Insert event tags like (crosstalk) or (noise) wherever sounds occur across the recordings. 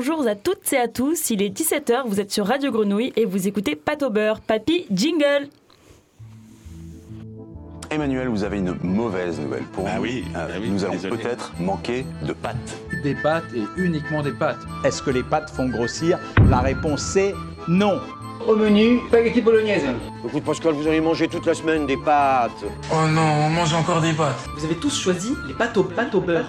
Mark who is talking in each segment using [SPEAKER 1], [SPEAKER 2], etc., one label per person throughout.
[SPEAKER 1] Bonjour à toutes et à tous, il est 17h, vous êtes sur Radio Grenouille et vous écoutez Pâte au beurre. Papy, jingle
[SPEAKER 2] Emmanuel, vous avez une mauvaise nouvelle pour
[SPEAKER 3] Ah
[SPEAKER 2] nous.
[SPEAKER 3] oui,
[SPEAKER 2] Euh,
[SPEAKER 3] ah oui,
[SPEAKER 2] nous allons peut-être manquer de pâtes.
[SPEAKER 4] Des pâtes et uniquement des pâtes.
[SPEAKER 5] Est-ce que les pâtes font grossir La réponse c'est non.
[SPEAKER 6] Au menu, spaghetti bolognaise.
[SPEAKER 7] Écoute Pascal, vous allez manger toute la semaine des pâtes.
[SPEAKER 8] Oh non, on mange encore des pâtes.
[SPEAKER 6] Vous avez tous choisi les pâtes au, pâtes au beurre.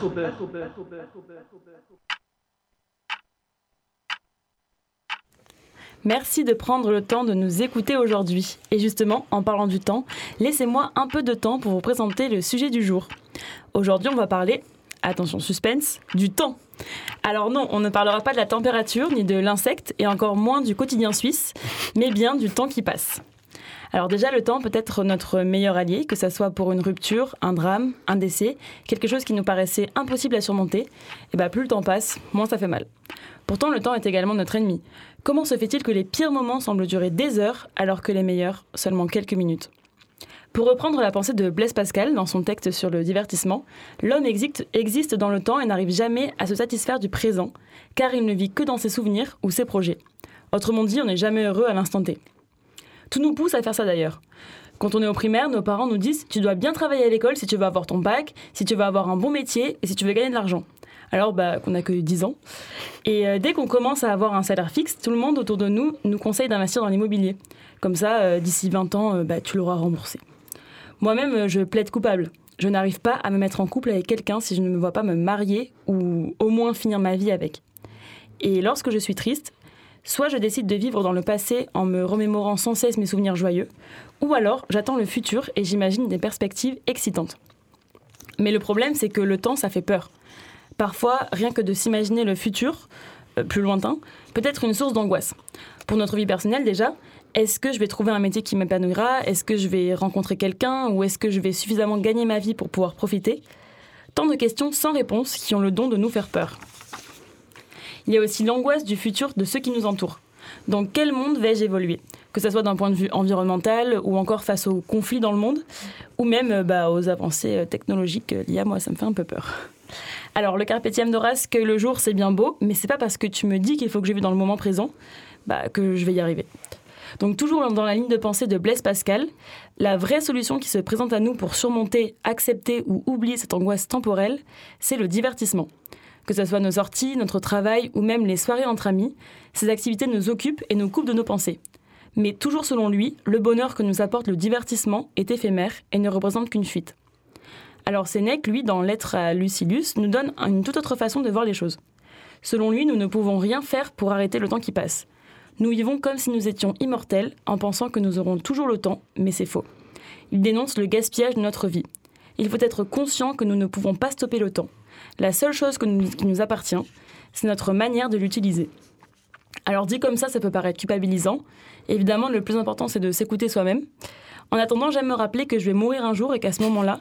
[SPEAKER 1] Merci de prendre le temps de nous écouter aujourd'hui. Et justement, en parlant du temps, laissez-moi un peu de temps pour vous présenter le sujet du jour. Aujourd'hui, on va parler, attention suspense, du temps. Alors non, on ne parlera pas de la température ni de l'insecte et encore moins du quotidien suisse, mais bien du temps qui passe. Alors déjà, le temps peut être notre meilleur allié, que ce soit pour une rupture, un drame, un décès, quelque chose qui nous paraissait impossible à surmonter. Et bah plus le temps passe, moins ça fait mal. Pourtant, le temps est également notre ennemi. Comment se fait-il que les pires moments semblent durer des heures alors que les meilleurs seulement quelques minutes? Pour reprendre la pensée de Blaise Pascal dans son texte sur le divertissement, l'homme existe, dans le temps et n'arrive jamais à se satisfaire du présent, car il ne vit que dans ses souvenirs ou ses projets. Autrement dit, on n'est jamais heureux à l'instant T. Tout nous pousse à faire ça d'ailleurs. Quand on est au primaire, nos parents nous disent Tu dois bien travailler à l'école si tu veux avoir ton bac, si tu veux avoir un bon métier et si tu veux gagner de l'argent. Alors bah, qu'on n'a que 10 ans. Et euh, dès qu'on commence à avoir un salaire fixe, tout le monde autour de nous nous conseille d'investir dans l'immobilier. Comme ça, euh, d'ici 20 ans, euh, bah, tu l'auras remboursé. Moi-même, je plaide coupable. Je n'arrive pas à me mettre en couple avec quelqu'un si je ne me vois pas me marier ou au moins finir ma vie avec. Et lorsque je suis triste, soit je décide de vivre dans le passé en me remémorant sans cesse mes souvenirs joyeux, ou alors j'attends le futur et j'imagine des perspectives excitantes. Mais le problème, c'est que le temps, ça fait peur. Parfois, rien que de s'imaginer le futur, euh, plus lointain, peut être une source d'angoisse. Pour notre vie personnelle déjà, est-ce que je vais trouver un métier qui m'épanouira? Est-ce que je vais rencontrer quelqu'un? Ou est-ce que je vais suffisamment gagner ma vie pour pouvoir profiter? Tant de questions sans réponse qui ont le don de nous faire peur. Il y a aussi l'angoisse du futur de ceux qui nous entourent. Dans quel monde vais-je évoluer? Que ce soit d'un point de vue environnemental ou encore face aux conflits dans le monde, ou même euh, bah, aux avancées euh, technologiques liées à moi, ça me fait un peu peur. Alors, le carpe diem d'Horace, que le jour c'est bien beau, mais c'est pas parce que tu me dis qu'il faut que je vive dans le moment présent bah, que je vais y arriver. Donc, toujours dans la ligne de pensée de Blaise Pascal, la vraie solution qui se présente à nous pour surmonter, accepter ou oublier cette angoisse temporelle, c'est le divertissement. Que ce soit nos sorties, notre travail ou même les soirées entre amis, ces activités nous occupent et nous coupent de nos pensées. Mais toujours selon lui, le bonheur que nous apporte le divertissement est éphémère et ne représente qu'une fuite. Alors Sénèque, lui, dans Lettre à Lucilius, nous donne une toute autre façon de voir les choses. Selon lui, nous ne pouvons rien faire pour arrêter le temps qui passe. Nous vivons comme si nous étions immortels en pensant que nous aurons toujours le temps, mais c'est faux. Il dénonce le gaspillage de notre vie. Il faut être conscient que nous ne pouvons pas stopper le temps. La seule chose qui nous appartient, c'est notre manière de l'utiliser. Alors dit comme ça, ça peut paraître culpabilisant. Évidemment, le plus important, c'est de s'écouter soi-même. En attendant, j'aime me rappeler que je vais mourir un jour et qu'à ce moment-là,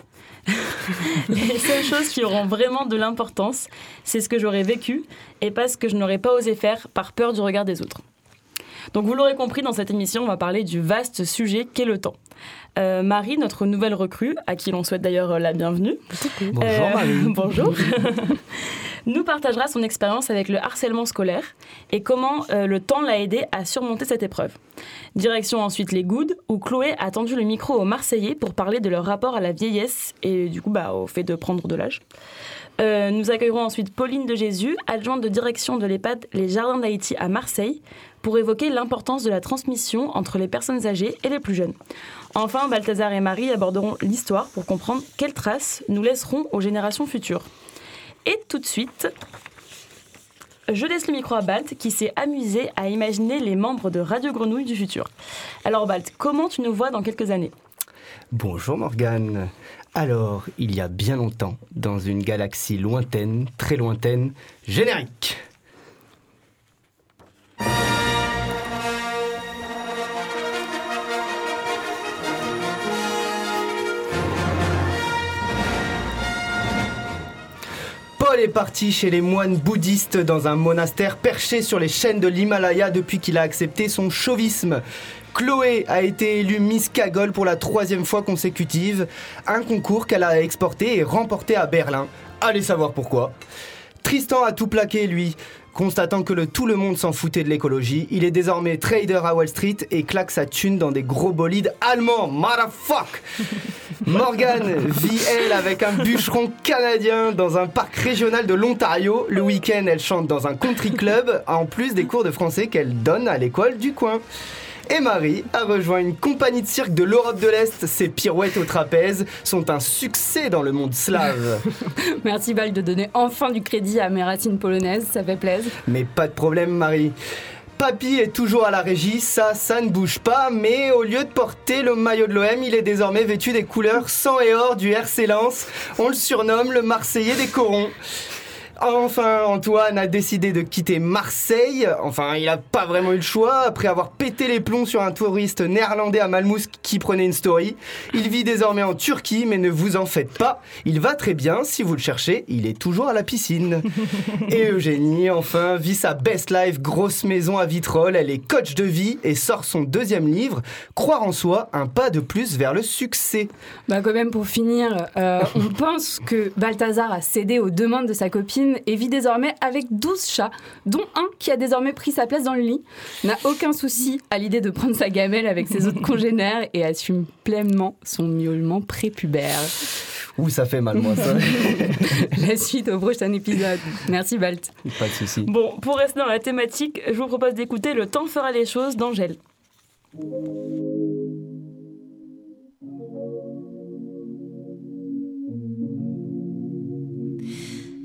[SPEAKER 1] les seules choses qui auront vraiment de l'importance, c'est ce que j'aurais vécu et pas ce que je n'aurais pas osé faire par peur du regard des autres. Donc vous l'aurez compris, dans cette émission, on va parler du vaste sujet qu'est le temps. Euh, Marie, notre nouvelle recrue, à qui l'on souhaite d'ailleurs euh, la bienvenue.
[SPEAKER 5] Bonjour
[SPEAKER 1] Euh,
[SPEAKER 5] Marie. (laughs)
[SPEAKER 1] bonjour. (laughs) nous partagera son expérience avec le harcèlement scolaire et comment euh, le temps l'a aidé à surmonter cette épreuve. Direction ensuite les Goudes, où Chloé a tendu le micro aux Marseillais pour parler de leur rapport à la vieillesse et du coup bah, au fait de prendre de l'âge. Euh, nous accueillerons ensuite Pauline de Jésus, adjointe de direction de l'EHPAD Les Jardins d'Haïti à Marseille, pour évoquer l'importance de la transmission entre les personnes âgées et les plus jeunes. Enfin, Balthazar et Marie aborderont l'histoire pour comprendre quelles traces nous laisserons aux générations futures. Et tout de suite, je laisse le micro à Balt qui s'est amusé à imaginer les membres de Radio Grenouille du futur. Alors Balt, comment tu nous vois dans quelques années?
[SPEAKER 9] Bonjour Morgane. Alors, il y a bien longtemps, dans une galaxie lointaine, très lointaine, générique. Paul est parti chez les moines bouddhistes dans un monastère perché sur les chaînes de l'Himalaya depuis qu'il a accepté son chauvisme. Chloé a été élue Miss Cagole pour la troisième fois consécutive, un concours qu'elle a exporté et remporté à Berlin. Allez savoir pourquoi. Tristan a tout plaqué, lui. Constatant que le, tout le monde s'en foutait de l'écologie, il est désormais trader à Wall Street et claque sa thune dans des gros bolides allemands. Motherfuck (laughs) Morgan vit, elle, avec un bûcheron canadien dans un parc régional de l'Ontario? Le week-end, elle chante dans un country club, en plus des cours de français qu'elle donne à l'école du coin. Et Marie a rejoint une compagnie de cirque de l'Europe de l'Est. Ses pirouettes au trapèze sont un succès dans le monde slave. (laughs)
[SPEAKER 3] Merci Val de donner enfin du crédit à mes racines polonaises, ça fait plaisir.
[SPEAKER 9] Mais pas de problème Marie. Papy est toujours à la régie, ça, ça ne bouge pas, mais au lieu de porter le maillot de l'OM, il est désormais vêtu des couleurs sang et or du RC Lens. On le surnomme le Marseillais des corons. Enfin, Antoine a décidé de quitter Marseille. Enfin, il n'a pas vraiment eu le choix. Après avoir pété les plombs sur un touriste néerlandais à Malmousse qui prenait une story. Il vit désormais en Turquie, mais ne vous en faites pas. Il va très bien. Si vous le cherchez, il est toujours à la piscine. (laughs) Et Eugénie, enfin, vit sa best life, grosse maison à Vitrolles. Elle est coach de vie et sort son deuxième livre, Croire en soi, un pas de plus vers le succès.
[SPEAKER 3] Bah quand même pour finir, euh, on pense que Balthazar a cédé aux demandes de sa copine et vit désormais avec 12 chats, dont un qui a désormais pris sa place dans le lit, n'a aucun souci à l'idée de prendre sa gamelle avec ses autres (laughs) congénères et assume pleinement son miaulement prépubère.
[SPEAKER 9] Ouh, ça fait mal, moi, ça. (laughs)
[SPEAKER 3] La suite au prochain épisode. Merci, Balt.
[SPEAKER 9] Pas de souci.
[SPEAKER 1] Bon, pour rester dans la thématique, je vous propose d'écouter Le temps fera les choses d'Angèle.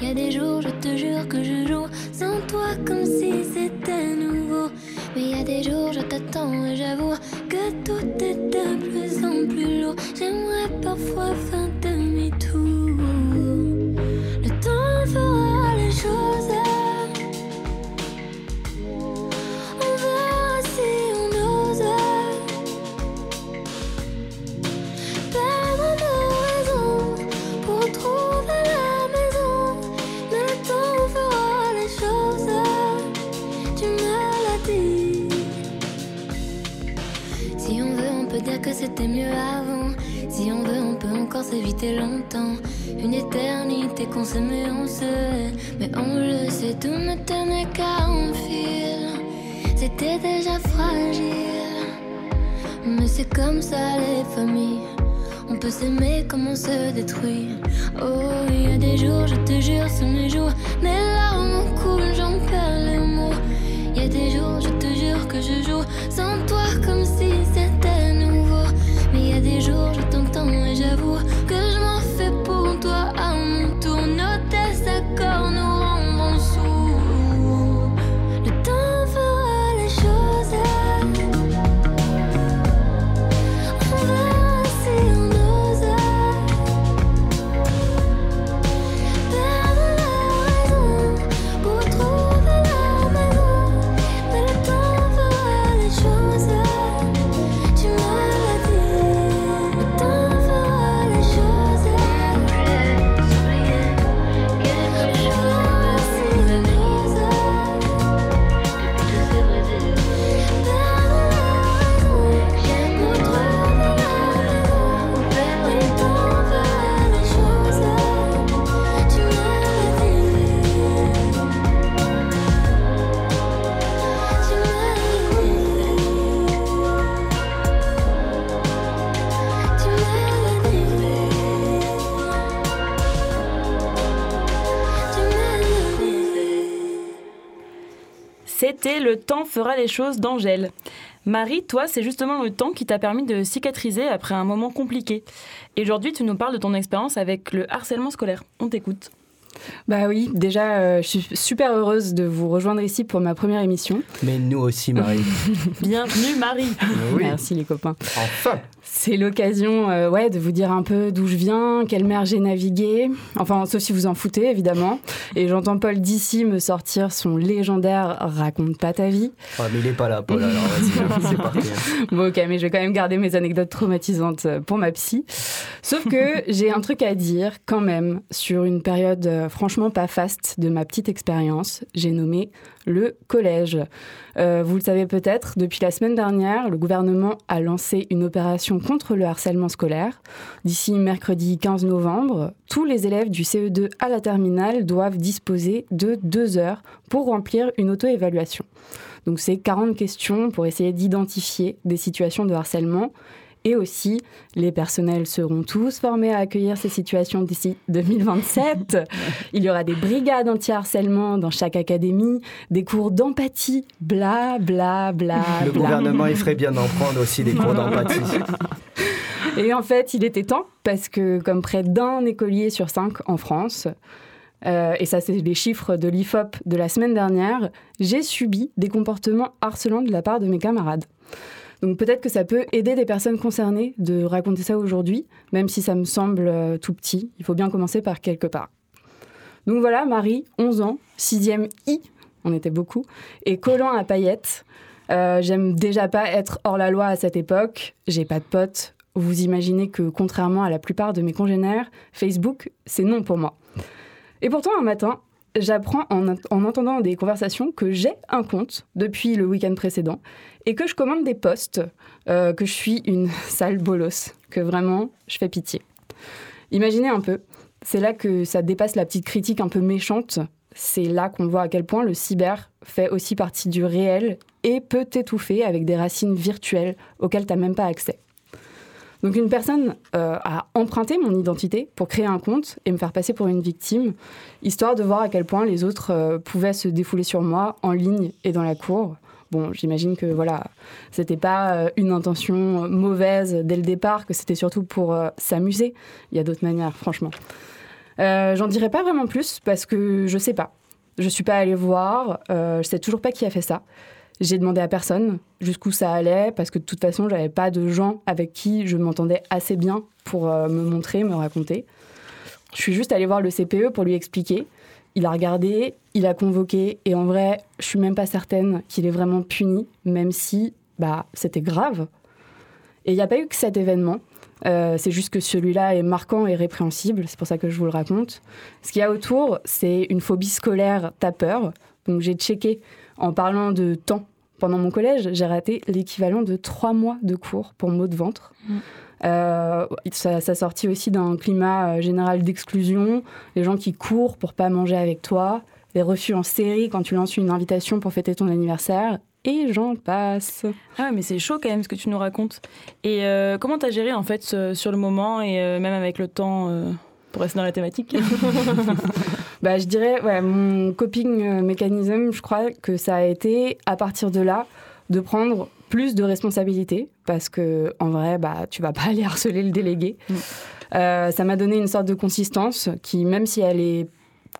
[SPEAKER 10] Il y a des jours, je te jure que je joue sans toi comme si c'était nouveau. Mais y a des jours, je t'attends et j'avoue que tout est de plus en plus lourd. J'aimerais parfois faire demi-tour. Le temps fera les choses. C'était Le temps fera les choses
[SPEAKER 1] d'Angèle. Marie, toi, c'est justement le temps qui t'a permis de cicatriser après un moment compliqué. Et aujourd'hui, tu nous parles de ton expérience avec le harcèlement scolaire. On t'écoute.
[SPEAKER 3] Bah oui, déjà, euh, je suis super heureuse de vous rejoindre ici pour ma première émission.
[SPEAKER 9] Mais nous aussi, Marie. (laughs)
[SPEAKER 1] Bienvenue, Marie.
[SPEAKER 9] oui.
[SPEAKER 3] Merci les copains.
[SPEAKER 9] Enfin
[SPEAKER 3] C'est l'occasion euh, ouais, de vous dire un peu d'où je viens, quelle mer j'ai navigué. Enfin, sauf si vous en foutez, évidemment. Et j'entends Paul d'ici me sortir son légendaire Raconte pas ta vie.
[SPEAKER 9] Ah, mais il est pas là, Paul, alors vas-y, (laughs) c'est parti. hein.
[SPEAKER 3] Bon, ok, mais je vais quand même garder mes anecdotes traumatisantes euh, pour ma psy. Sauf que (laughs) j'ai un truc à dire quand même sur une période euh, franchement pas faste de ma petite expérience. J'ai nommé le collège. Euh, vous le savez peut-être, depuis la semaine dernière, le gouvernement a lancé une opération contre le harcèlement scolaire. D'ici mercredi 15 novembre, tous les élèves du CE2 à la terminale doivent disposer de deux heures pour remplir une auto-évaluation. Donc c'est 40 questions pour essayer d'identifier des situations de harcèlement. Et aussi, les personnels seront tous formés à accueillir ces situations d'ici 2027. (laughs) Il y aura des brigades anti-harcèlement dans chaque académie, des cours d'empathie, bla bla bla.
[SPEAKER 9] Le
[SPEAKER 3] bla.
[SPEAKER 9] gouvernement, il ferait bien d'en prendre aussi des cours d'empathie. (laughs)
[SPEAKER 3] Et en fait, il était temps parce que, comme près d'un écolier sur cinq en France, euh, et ça, c'est les chiffres de l'IFOP de la semaine dernière, j'ai subi des comportements harcelants de la part de mes camarades. Donc peut-être que ça peut aider des personnes concernées de raconter ça aujourd'hui, même si ça me semble euh, tout petit. Il faut bien commencer par quelque part. Donc voilà, Marie, 11 ans, 6e I, on était beaucoup, et collant à paillettes. Euh, J'aime déjà pas être hors la loi à cette époque, j'ai pas de potes. Vous imaginez que contrairement à la plupart de mes congénères, Facebook, c'est non pour moi. Et pourtant, un matin, j'apprends en, en entendant des conversations que j'ai un compte depuis le week-end précédent et que je commande des posts, euh, que je suis une (laughs) sale bolos, que vraiment, je fais pitié. Imaginez un peu, c'est là que ça dépasse la petite critique un peu méchante. C'est là qu'on voit à quel point le cyber fait aussi partie du réel et peut t'étouffer avec des racines virtuelles auxquelles tu n'as même pas accès. Donc une personne euh, a emprunté mon identité pour créer un compte et me faire passer pour une victime, histoire de voir à quel point les autres euh, pouvaient se défouler sur moi en ligne et dans la cour. Bon, j'imagine que voilà, c'était pas euh, une intention mauvaise dès le départ, que c'était surtout pour s'amuser. Il y a d'autres manières, franchement. J'en dirai pas vraiment plus parce que je sais pas. Je suis pas allée voir. Je sais toujours pas qui a fait ça. J'ai demandé à personne jusqu'où ça allait parce que de toute façon, j'avais pas de gens avec qui je m'entendais assez bien pour euh, me montrer, me raconter. Je suis juste allée voir le CPE pour lui expliquer. Il a regardé, il a convoqué, et en vrai, je suis même pas certaine qu'il est vraiment puni, même si bah, c'était grave. Et il n'y a pas eu que cet événement. Euh, c'est juste que celui-là est marquant et répréhensible, c'est pour ça que je vous le raconte. Ce qu'il y a autour, c'est une phobie scolaire tapeur. Donc j'ai checké en parlant de temps. Pendant mon collège, j'ai raté l'équivalent de trois mois de cours pour maux de ventre. Euh, ça, ça sortit aussi d'un climat euh, général d'exclusion, les gens qui courent pour pas manger avec toi, les refus en série quand tu lances une invitation pour fêter ton anniversaire, et j'en passe.
[SPEAKER 1] Ah ouais, mais c'est chaud quand même ce que tu nous racontes. Et euh, comment t'as géré en fait ce- sur le moment et euh, même avec le temps euh, pour rester dans la thématique? (laughs)
[SPEAKER 3] Bah, je dirais, ouais, mon coping euh, mécanisme, je crois que ça a été, à partir de là, de prendre plus de responsabilités, parce que en vrai, bah, tu vas pas (laughs) aller harceler le délégué.
[SPEAKER 1] Mm.
[SPEAKER 3] Euh, ça m'a donné une sorte de consistance qui, même si elle est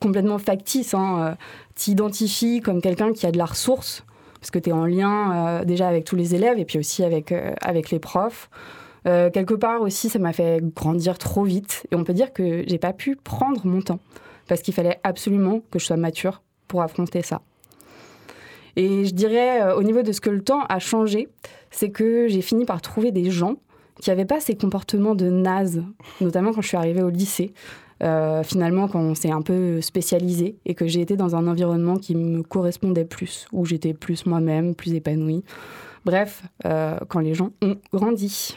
[SPEAKER 3] complètement factice, hein, euh, t'identifie comme quelqu'un qui a de la ressource, parce que tu es en lien euh, déjà avec tous les élèves et puis aussi avec, avec les profs. Quelque part aussi, ça m'a fait grandir trop vite. Et on peut dire que j'ai pas pu prendre mon temps parce qu'il fallait absolument que je sois mature pour affronter ça. Et je dirais, euh, au niveau de ce que le temps a changé, c'est que j'ai fini par trouver des gens qui n'avaient pas ces comportements de naze, notamment quand je suis arrivée au lycée. Euh, finalement, quand on s'est un peu spécialisé et que j'ai été dans un environnement qui me correspondait plus, où j'étais plus moi-même, plus épanouie. Bref, euh, quand les gens ont grandi.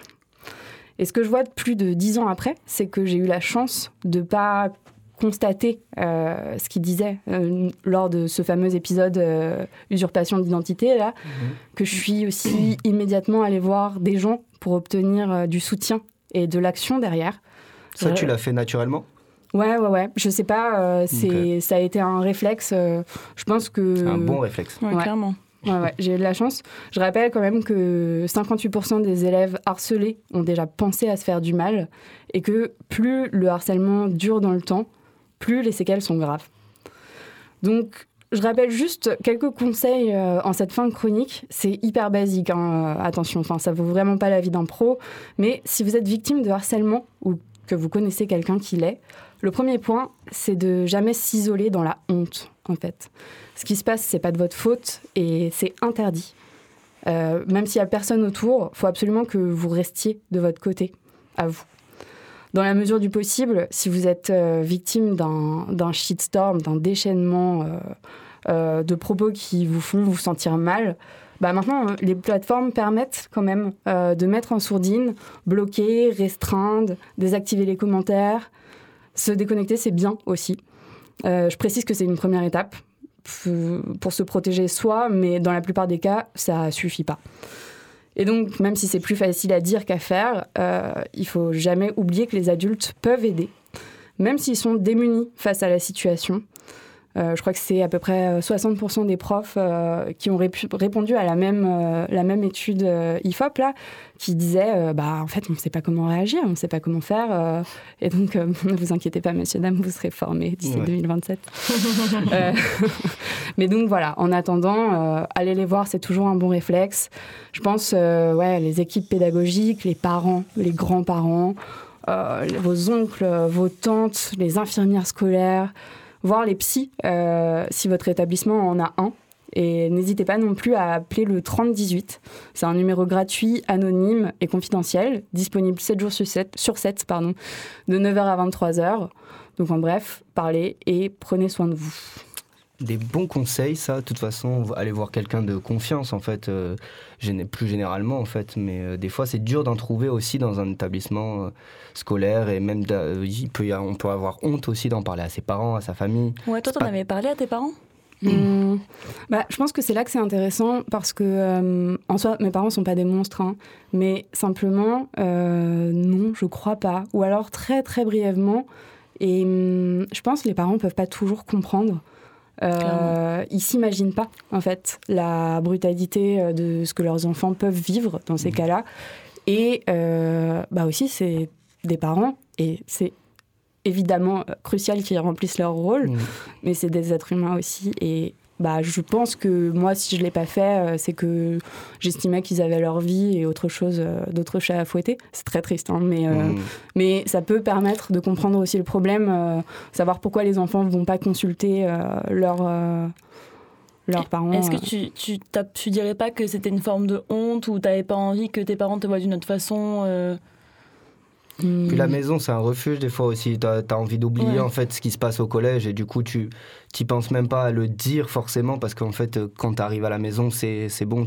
[SPEAKER 3] Et ce que je vois de plus de dix ans après, c'est que j'ai eu la chance de pas constater euh, ce qu'il disait euh, lors de ce fameux épisode euh, usurpation d'identité là, que je suis aussi immédiatement allée voir des gens pour obtenir euh, du soutien et de l'action derrière.
[SPEAKER 9] Ça,
[SPEAKER 3] Euh,
[SPEAKER 9] tu l'as fait naturellement?
[SPEAKER 3] Ouais, ouais, ouais. Je sais pas, euh, c'est, ça a été un réflexe. euh, je pense que.
[SPEAKER 9] C'est un bon réflexe.
[SPEAKER 1] Ouais,
[SPEAKER 3] Ouais.
[SPEAKER 1] clairement.
[SPEAKER 3] Ouais, ouais, j'ai eu de la chance. Je rappelle quand même que 58% des élèves harcelés ont déjà pensé à se faire du mal et que plus le harcèlement dure dans le temps, plus les séquelles sont graves. Donc, je rappelle juste quelques conseils euh, en cette fin de chronique. C'est hyper basique, hein, euh, attention, enfin, ça vaut vraiment pas la vie d'un pro. Mais si vous êtes victime de harcèlement ou que vous connaissez quelqu'un qui l'est, le premier point, c'est de jamais s'isoler dans la honte, en fait. Ce qui se passe, c'est pas de votre faute et c'est interdit. Euh, même s'il y a personne autour, faut absolument que vous restiez de votre côté, à vous. Dans la mesure du possible, si vous êtes euh, victime d'un shitstorm, d'un déchaînement euh, euh, de propos qui vous font vous sentir mal, bah maintenant, les plateformes permettent quand même de mettre en sourdine, bloquer, restreindre, désactiver les commentaires. Se déconnecter, c'est bien aussi. Je précise que c'est une première étape pour se protéger soi, mais dans la plupart des cas, ça suffit pas. Et donc, même si c'est plus facile à dire qu'à faire, euh, il faut jamais oublier que les adultes peuvent aider, même s'ils sont démunis face à la situation. Euh, je crois que c'est à peu près euh, 60% des profs euh, qui ont répondu à la même, euh, la même étude euh, IFOP, là, qui disait euh, bah, en fait, on ne sait pas comment réagir, on ne sait pas comment faire. euh, et donc, euh, (laughs) ne vous inquiétez pas, monsieur, dame, vous serez formés d'ici
[SPEAKER 9] Ouais.
[SPEAKER 3] 2027. (laughs) Euh, (laughs) mais donc, voilà, en attendant, euh, aller les voir, c'est toujours un bon réflexe. Je pense, euh, ouais, les équipes pédagogiques, les parents, les grands-parents, euh, vos oncles, vos tantes, les infirmières scolaires, voir les psys euh, si votre établissement en a un. Et n'hésitez pas non plus à appeler le 3018. C'est un numéro gratuit, anonyme et confidentiel, disponible 7 jours sur 7, sur 7 pardon, de 9h à 23h. Donc en bref, parlez et prenez soin de vous.
[SPEAKER 9] Des bons conseils, ça. De toute façon, aller voir quelqu'un de confiance, en fait, euh, plus généralement, en fait. Mais euh, des fois, c'est dur d'en trouver aussi dans un établissement euh, scolaire et même, d'a- euh, il peut y a- on peut avoir honte aussi d'en parler à ses parents, à sa famille.
[SPEAKER 1] Ouais, toi, t'en
[SPEAKER 9] pas-
[SPEAKER 1] avais parlé à tes parents?
[SPEAKER 3] Hum, bah, je pense que c'est là que c'est intéressant parce que, euh, en soi, mes parents sont pas des monstres, hein, mais simplement, euh, non, je crois pas. Ou alors très très brièvement. Et hum, je pense que les parents peuvent pas toujours comprendre. Euh, ils s'imaginent pas, en fait, la brutalité euh, de ce que leurs enfants peuvent vivre dans ces cas-là. Et euh, bah aussi, c'est des parents et c'est évidemment euh, crucial qu'ils remplissent leur rôle
[SPEAKER 9] Mm.
[SPEAKER 3] mais c'est des êtres humains aussi. Et bah, je pense que moi, si je ne l'ai pas fait, euh, c'est que j'estimais qu'ils avaient leur vie et autre chose, euh, d'autres chats à fouetter. C'est très triste, hein, mais, euh,
[SPEAKER 9] Mm.
[SPEAKER 3] mais ça peut permettre de comprendre aussi le problème, euh, savoir pourquoi les enfants ne vont pas consulter euh, leurs euh, leurs parents.
[SPEAKER 1] Est-ce que tu, tu, tu dirais pas que c'était une forme de honte ou t'avais pas envie que tes parents te voient d'une autre façon euh,
[SPEAKER 3] Hmm.
[SPEAKER 9] Puis la maison, c'est un refuge des fois aussi. Tu as, envie d'oublier
[SPEAKER 1] Ouais.
[SPEAKER 9] en fait ce qui se passe au collège et du coup, tu t'y penses même pas à le dire forcément parce qu'en fait, euh, quand tu arrives à la maison, c'est c'est bon,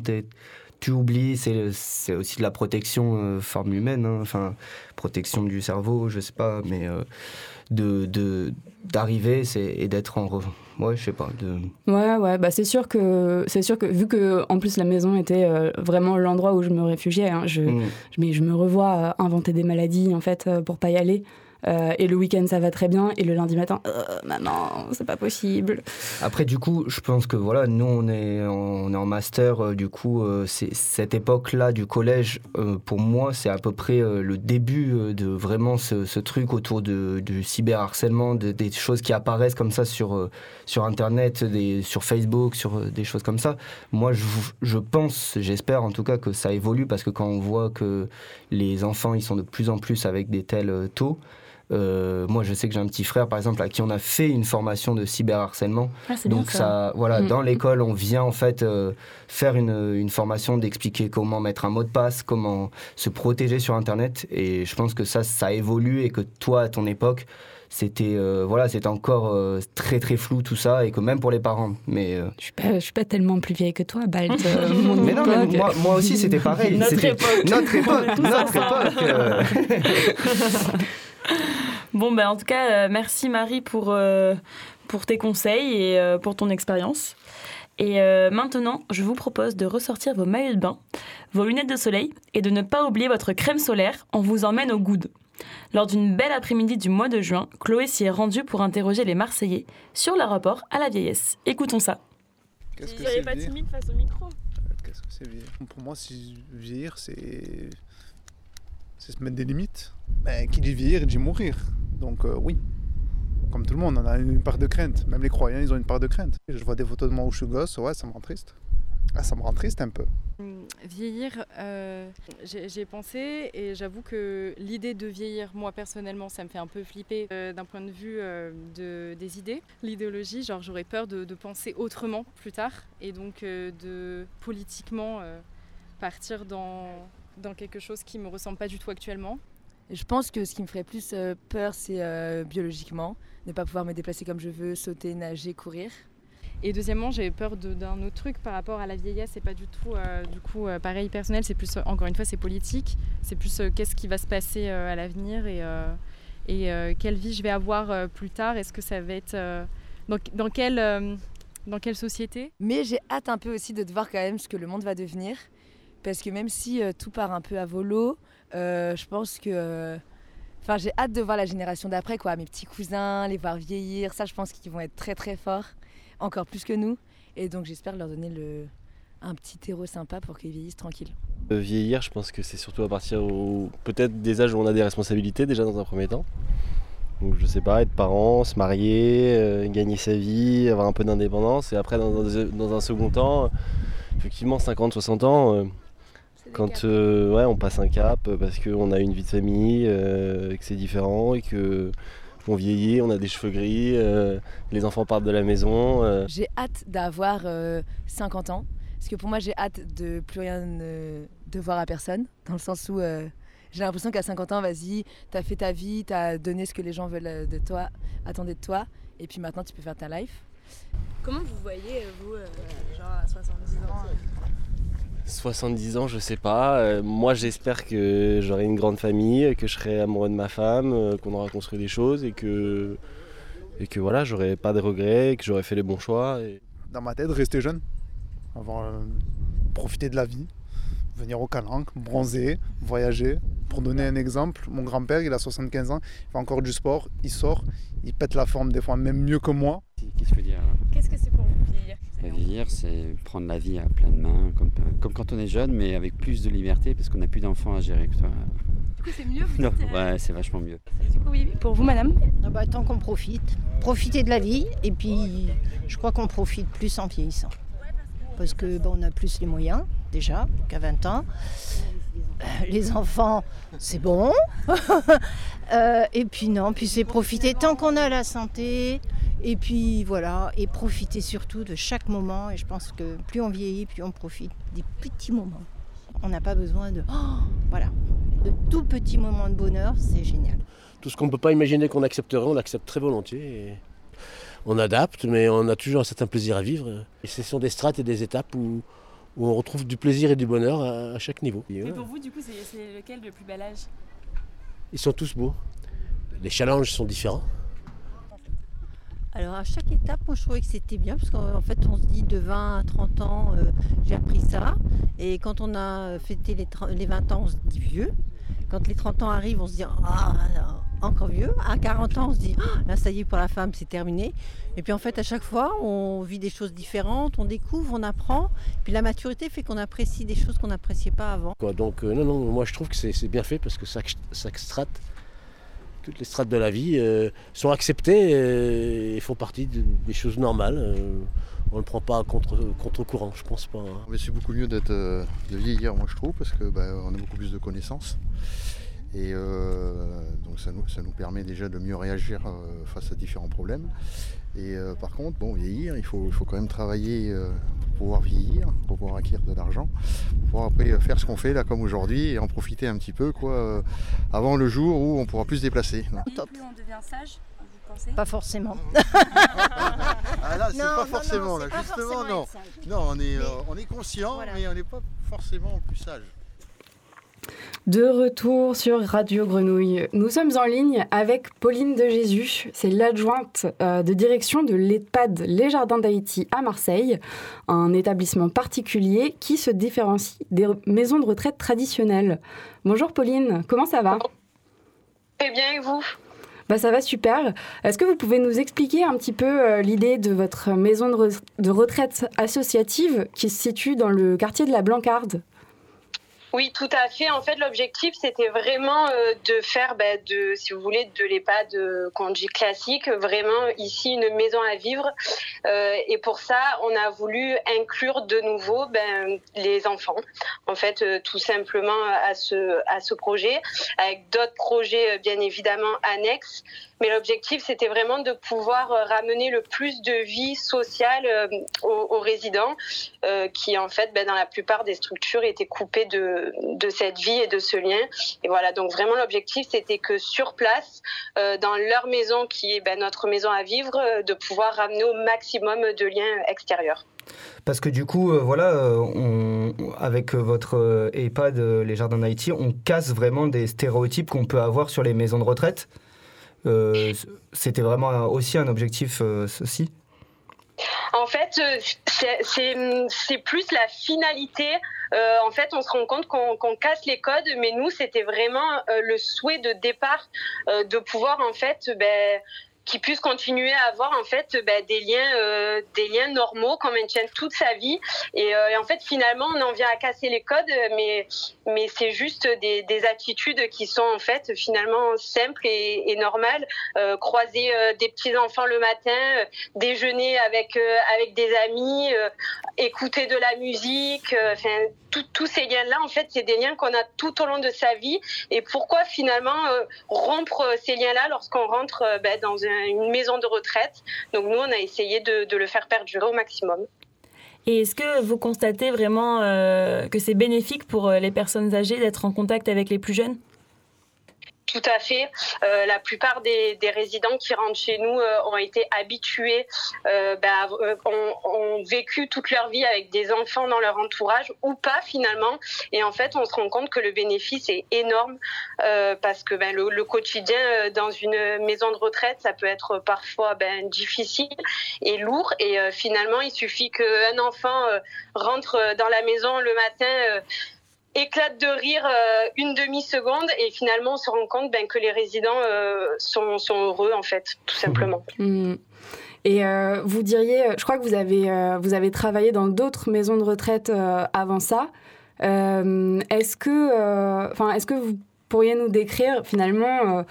[SPEAKER 9] tu oublies. C'est aussi de la protection euh, forme humaine, hein. enfin, protection du cerveau, je sais pas, mais euh, de de- d'arriver et d'être en. Ouais, je sais pas. De...
[SPEAKER 3] Ouais, ouais, bah c'est sûr que c'est sûr que vu que en plus la maison était euh, vraiment l'endroit où je me réfugiais, hein, je,
[SPEAKER 9] Mm.
[SPEAKER 3] je- mais je me revois euh, inventer des maladies en fait euh, pour pas y aller. Euh, et le week-end ça va très bien et le lundi matin, euh, maman, c'est pas possible.
[SPEAKER 9] Après, du coup, je pense que voilà, nous, on est on est en master. euh, du coup, cette époque-là du collège, pour moi, c'est à peu près le début de vraiment ce, truc autour de, du cyberharcèlement, de- des choses qui apparaissent comme ça sur, sur Internet, sur Facebook, sur des choses comme ça. Moi, je, pense, j'espère en tout cas que ça évolue parce que quand on voit que les enfants, ils sont de plus en plus avec des tels taux. Euh, moi, je sais que j'ai un petit frère, par exemple, à qui on a fait une formation de cyberharcèlement.
[SPEAKER 1] Ah,
[SPEAKER 9] Donc
[SPEAKER 1] ça.
[SPEAKER 9] ça, voilà,
[SPEAKER 3] Mm.
[SPEAKER 9] dans l'école, on vient en fait euh, faire une, une formation d'expliquer comment mettre un mot de passe, comment se protéger sur Internet. Et je pense que ça, ça évolue et que toi, à ton époque, c'était euh, voilà, c'était encore euh, très très flou tout ça et que même pour les parents. Mais euh,
[SPEAKER 3] Je suis pas, je suis pas tellement plus vieille que toi, Balt. euh, (laughs) mon
[SPEAKER 9] mais non, mais moi, moi aussi c'était pareil.
[SPEAKER 1] Notre époque.
[SPEAKER 9] Notre époque, notre époque. (laughs) (laughs)
[SPEAKER 1] Bon, ben, en tout cas, euh, merci Marie pour, euh, pour tes conseils et euh, pour ton expérience. Et euh, maintenant, je vous propose de ressortir vos maillots de bain, vos lunettes de soleil et de ne pas oublier votre crème solaire. On vous emmène au Good. Lors d'une belle après-midi du mois de juin, Chloé s'y est rendue pour interroger les Marseillais sur leur rapport à la vieillesse. Écoutons ça.
[SPEAKER 11] Qu'est-ce que c'est
[SPEAKER 1] pas timide face au micro?
[SPEAKER 11] Qu'est-ce que c'est vieillir? Pour moi, si vieillir, c'est c'est se mettre des limites. Ben, qui dit vieillir, dit mourir. Donc euh, oui. comme tout le monde, on a une part de crainte. Même les croyants, ils ont une part de crainte. Je vois des photos de moi où je suis gosse, ouais, ça me rend triste. Ah, ça me rend triste un peu.
[SPEAKER 12] Vieillir, euh, j'ai pensé et j'avoue que l'idée de vieillir, moi personnellement, ça me fait un peu flipper euh, d'un point de vue euh, de, des idées, l'idéologie. Genre, j'aurais peur de, de, penser autrement plus tard et donc de politiquement partir dans, dans quelque chose qui me ressemble pas du tout actuellement.
[SPEAKER 13] Je pense que ce qui me ferait plus peur, c'est biologiquement, ne pas pouvoir me déplacer comme je veux, sauter, nager, courir.
[SPEAKER 12] Et deuxièmement, j'avais peur d'un autre truc par rapport à la vieillesse. C'est pas du tout, euh, du coup, euh, pareil personnel. C'est plus, encore une fois, c'est politique. C'est plus euh, qu'est-ce qui va se passer à l'avenir et, et quelle vie je vais avoir plus tard. Est-ce que ça va être dans, dans, quelle, dans quelle société?
[SPEAKER 13] Mais j'ai hâte un peu aussi de voir quand même ce que le monde va devenir. Parce que même si tout part un peu à volo, je pense que Enfin, j'ai hâte de voir la génération d'après, quoi. Mes petits cousins, les voir vieillir. Ça, je pense qu'ils vont être très, très forts encore plus que nous. Et donc j'espère leur donner le, un petit terreau sympa pour qu'ils vieillissent tranquilles.
[SPEAKER 14] Euh, vieillir, je pense que c'est surtout à partir peut-être des âges où on a des responsabilités déjà dans un premier temps. Donc je sais pas, être parent, se marier, euh, gagner sa vie, avoir un peu d'indépendance. Et après dans, un second temps, effectivement 50-60 ans, euh, quand ouais, on passe un cap parce qu'on a une vie de famille, que c'est différent et que on vieillit, on a des cheveux gris, euh, les enfants partent de la maison.
[SPEAKER 13] Euh. J'ai hâte d'avoir 50 euh, ans, parce que pour moi j'ai hâte de plus rien devoir à personne, dans le sens où j'ai l'impression qu'à 50 ans, vas-y, t'as fait ta vie, t'as donné ce que les gens veulent de toi, attendaient de toi, et puis maintenant tu peux faire ta life.
[SPEAKER 15] Comment vous voyez, vous, genre à 70 ans
[SPEAKER 14] 70 ans, je sais pas. Euh, moi, j'espère que j'aurai une grande famille, que je serai amoureux de ma femme, euh, qu'on aura construit des choses et que, et que voilà, j'aurai pas de regrets, que j'aurai fait les bons choix.
[SPEAKER 11] Dans ma tête, rester jeune, avoir, euh, profiter de la vie, venir au Calanque, bronzer, voyager. Pour donner un exemple, mon grand-père, il a 75 ans, il fait encore du sport, il sort, il pète la forme des fois même mieux que moi.
[SPEAKER 15] Qu'est-ce que dire Qu'est-ce que c'est pour vous vieillir
[SPEAKER 16] c'est prendre la vie à pleine main, comme, comme quand on est jeune, mais avec plus de liberté, parce qu'on n'a plus d'enfants à gérer que toi.
[SPEAKER 15] Du coup, c'est mieux
[SPEAKER 16] non, Ouais, c'est vachement mieux.
[SPEAKER 15] Du coup, oui, pour vous, madame
[SPEAKER 17] ah bah, Tant qu'on profite. Profiter de la vie, et puis je crois qu'on profite plus en vieillissant. Parce que bah, on a plus les moyens, déjà, qu'à 20 ans. Euh, les enfants, c'est bon. (laughs) Euh, et puis non, puis c'est profiter tant qu'on a la santé, et puis voilà, et profiter surtout de chaque moment. Et je pense que plus on vieillit, plus on profite des petits moments. On n'a pas besoin de, oh, voilà, de tout petits moments de bonheur, c'est génial.
[SPEAKER 18] Tout ce qu'on ne peut pas imaginer qu'on accepterait, on l'accepte très volontiers. on adapte, mais on a toujours un certain plaisir à vivre. Et ce sont des strates et des étapes où, on retrouve du plaisir et du bonheur à, chaque niveau.
[SPEAKER 15] Et pour vous, du coup, c'est lequel le plus bel âge?
[SPEAKER 18] Ils sont tous beaux. Les challenges sont différents.
[SPEAKER 17] Alors à chaque étape, moi je trouvais que c'était bien, parce qu'en fait on se dit de 20 à 30 ans, euh, j'ai appris ça. Et quand on a fêté les, les, 20 ans, on se dit vieux. Quand les 30 ans arrivent, on se dit ah, encore vieux. À 40 ans, on se dit ah, ça y est pour la femme, c'est terminé. Et puis en fait à chaque fois, on vit des choses différentes, on découvre, on apprend. Puis la maturité fait qu'on apprécie des choses qu'on n'appréciait pas avant.
[SPEAKER 18] donc euh, non, non, moi je trouve que c'est bien fait parce que ça, ça extrate toutes les strates de la vie euh, sont acceptées et, font partie des choses normales. Euh, on ne le prend pas contre, contre courant, je pense pas. Hein.
[SPEAKER 19] Mais c'est beaucoup mieux d'être euh, de vieillir, moi je trouve, parce que bah, on a beaucoup plus de connaissances. Et donc ça nous, ça nous permet déjà de mieux réagir face à différents problèmes. Et par contre, bon, vieillir, il faut, il faut quand même travailler pouvoir vieillir, pour pouvoir acquérir de l'argent, pour pouvoir après faire ce qu'on fait là comme aujourd'hui et en profiter un petit peu quoi, euh, avant le jour où on pourra plus se déplacer.
[SPEAKER 15] Top. Plus on devient sage, vous pensez?
[SPEAKER 17] Pas forcément.
[SPEAKER 19] ah là, c'est pas forcément, là, justement, non. Non, on est, euh, on est conscient, mais on n'est pas forcément plus sage.
[SPEAKER 3] De retour sur Radio Grenouille. Nous sommes en ligne avec Pauline de Jésus. C'est l'adjointe euh, de direction de l'EHPAD Les Jardins d'Haïti à Marseille, un établissement particulier qui se différencie des maisons de retraite traditionnelles. Bonjour Pauline, comment ça va?
[SPEAKER 20] Très bien et vous?
[SPEAKER 3] Bah, ça va super. Est-ce que vous pouvez nous expliquer un petit peu euh, l'idée de votre maison de retraite associative qui se situe dans le quartier de la Blancarde?
[SPEAKER 20] Oui, tout à fait. En fait, l'objectif, c'était vraiment euh, de faire, bah, de, si vous voulez, de l'EHPAD euh, qu'on dit classique, vraiment ici une maison à vivre. Euh, et pour ça, on a voulu inclure de nouveau ben, les enfants, en fait, euh, tout simplement à ce, à ce projet, avec d'autres projets, euh, bien évidemment, annexes. Mais l'objectif, c'était vraiment de pouvoir euh, ramener le plus de vie sociale euh, aux, résidents, euh, qui en fait, ben, dans la plupart des structures, étaient coupés de, de cette vie et de ce lien. Et voilà, donc vraiment l'objectif, c'était que sur place, dans leur maison, qui est ben, notre maison à vivre, de pouvoir ramener au maximum de liens extérieurs.
[SPEAKER 9] Parce que du coup, voilà, avec votre EHPAD, les Jardins d'Haïti, on casse vraiment des stéréotypes qu'on peut avoir sur les maisons de retraite? Euh, C'était vraiment aussi un objectif, euh, ceci?
[SPEAKER 20] En fait, euh, c'est- plus la finalité. En fait, on se rend compte qu'on casse les codes, mais nous, c'était vraiment le souhait de départ de pouvoir, en fait, ben, qu'ils puissent continuer à avoir en fait ben, des liens euh, des liens normaux qu'on maintienne toute sa vie. Et, euh, et en fait finalement on en vient à casser les codes mais mais c'est juste des, des attitudes qui sont en fait finalement simples et, normales. Euh, croiser des petits enfants le matin déjeuner avec avec des amis écouter de la musique enfin tous ces liens là en fait c'est des liens qu'on a tout au long de sa vie. Et pourquoi finalement rompre ces liens là lorsqu'on rentre ben, dans un- une maison de retraite. Donc nous on a essayé de, le faire perdurer au maximum.
[SPEAKER 1] Et est-ce que vous constatez vraiment euh, que c'est bénéfique pour euh, les personnes âgées d'être en contact avec les plus jeunes?
[SPEAKER 20] Tout à fait. Euh, la plupart des, des résidents qui rentrent chez nous euh, ont été habitués, euh, bah, euh, ont, ont vécu toute leur vie avec des enfants dans leur entourage ou pas finalement. Et en fait, on se rend compte que le bénéfice est énorme euh, parce que ben, le, le quotidien euh, dans une maison de retraite, ça peut être parfois ben, difficile et lourd. Et finalement, il suffit qu'un enfant rentre dans la maison le matin. Éclate de rire euh, une demi-seconde et finalement on se rend compte ben, que les résidents euh, sont, sont heureux en fait, tout simplement.
[SPEAKER 3] Mhm. Et euh, vous diriez, je crois que vous avez, travaillé dans d'autres maisons de retraite avant ça. Est-ce que, est-ce que vous pourriez nous décrire finalement,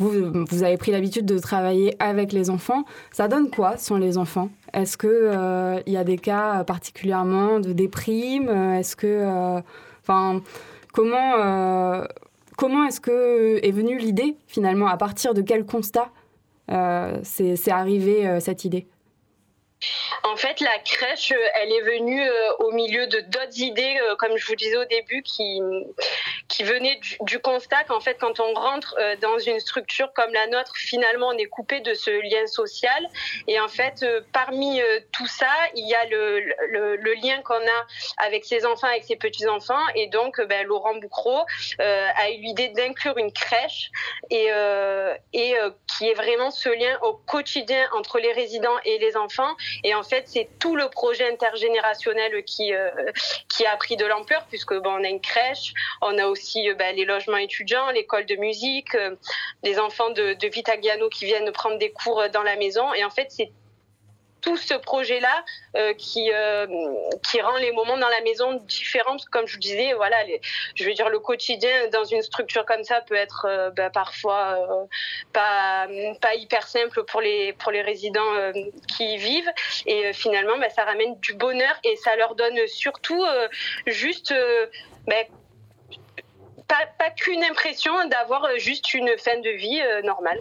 [SPEAKER 3] vous, avez pris l'habitude de travailler avec les enfants, ça donne quoi sans les enfants? Est-ce euh, il y a des cas particulièrement de déprime? Est-ce que, euh, comment est-ce que est venue l'idée finalement? À partir de quel constat euh, c'est c'est arrivé euh, cette idée?
[SPEAKER 20] En fait, la crèche, euh, elle est venue euh, au milieu de d'autres idées, euh, comme je vous disais au début, qui, qui venaient du, constat qu'en fait, quand on rentre dans une structure comme la nôtre, finalement, on est coupé de ce lien social. Et en fait, parmi tout ça, il y a le, lien qu'on a avec ses enfants, avec ses petits-enfants. Et donc, ben, Laurent euh, a eu l'idée d'inclure une crèche et, qui est vraiment ce lien au quotidien entre les résidents et les enfants. Et en fait, c'est tout le projet intergénérationnel qui, euh, qui a pris de l'ampleur, puisque bon, on a une crèche, on a aussi euh, ben, les logements étudiants, l'école de musique, euh, des enfants de, de Vitagliano qui viennent prendre des cours dans la maison. Et en fait, c'est tout ce projet-là euh, qui, euh, qui rend les moments dans la maison différents. Comme je vous disais, voilà, je veux dire, le quotidien dans une structure comme ça peut être euh, bah, parfois pas, hyper simple pour les, pour les résidents qui y vivent. Et finalement, bah, ça ramène du bonheur et ça leur donne surtout juste... bah, pas, pas qu'une impression d'avoir juste une fin de vie normale.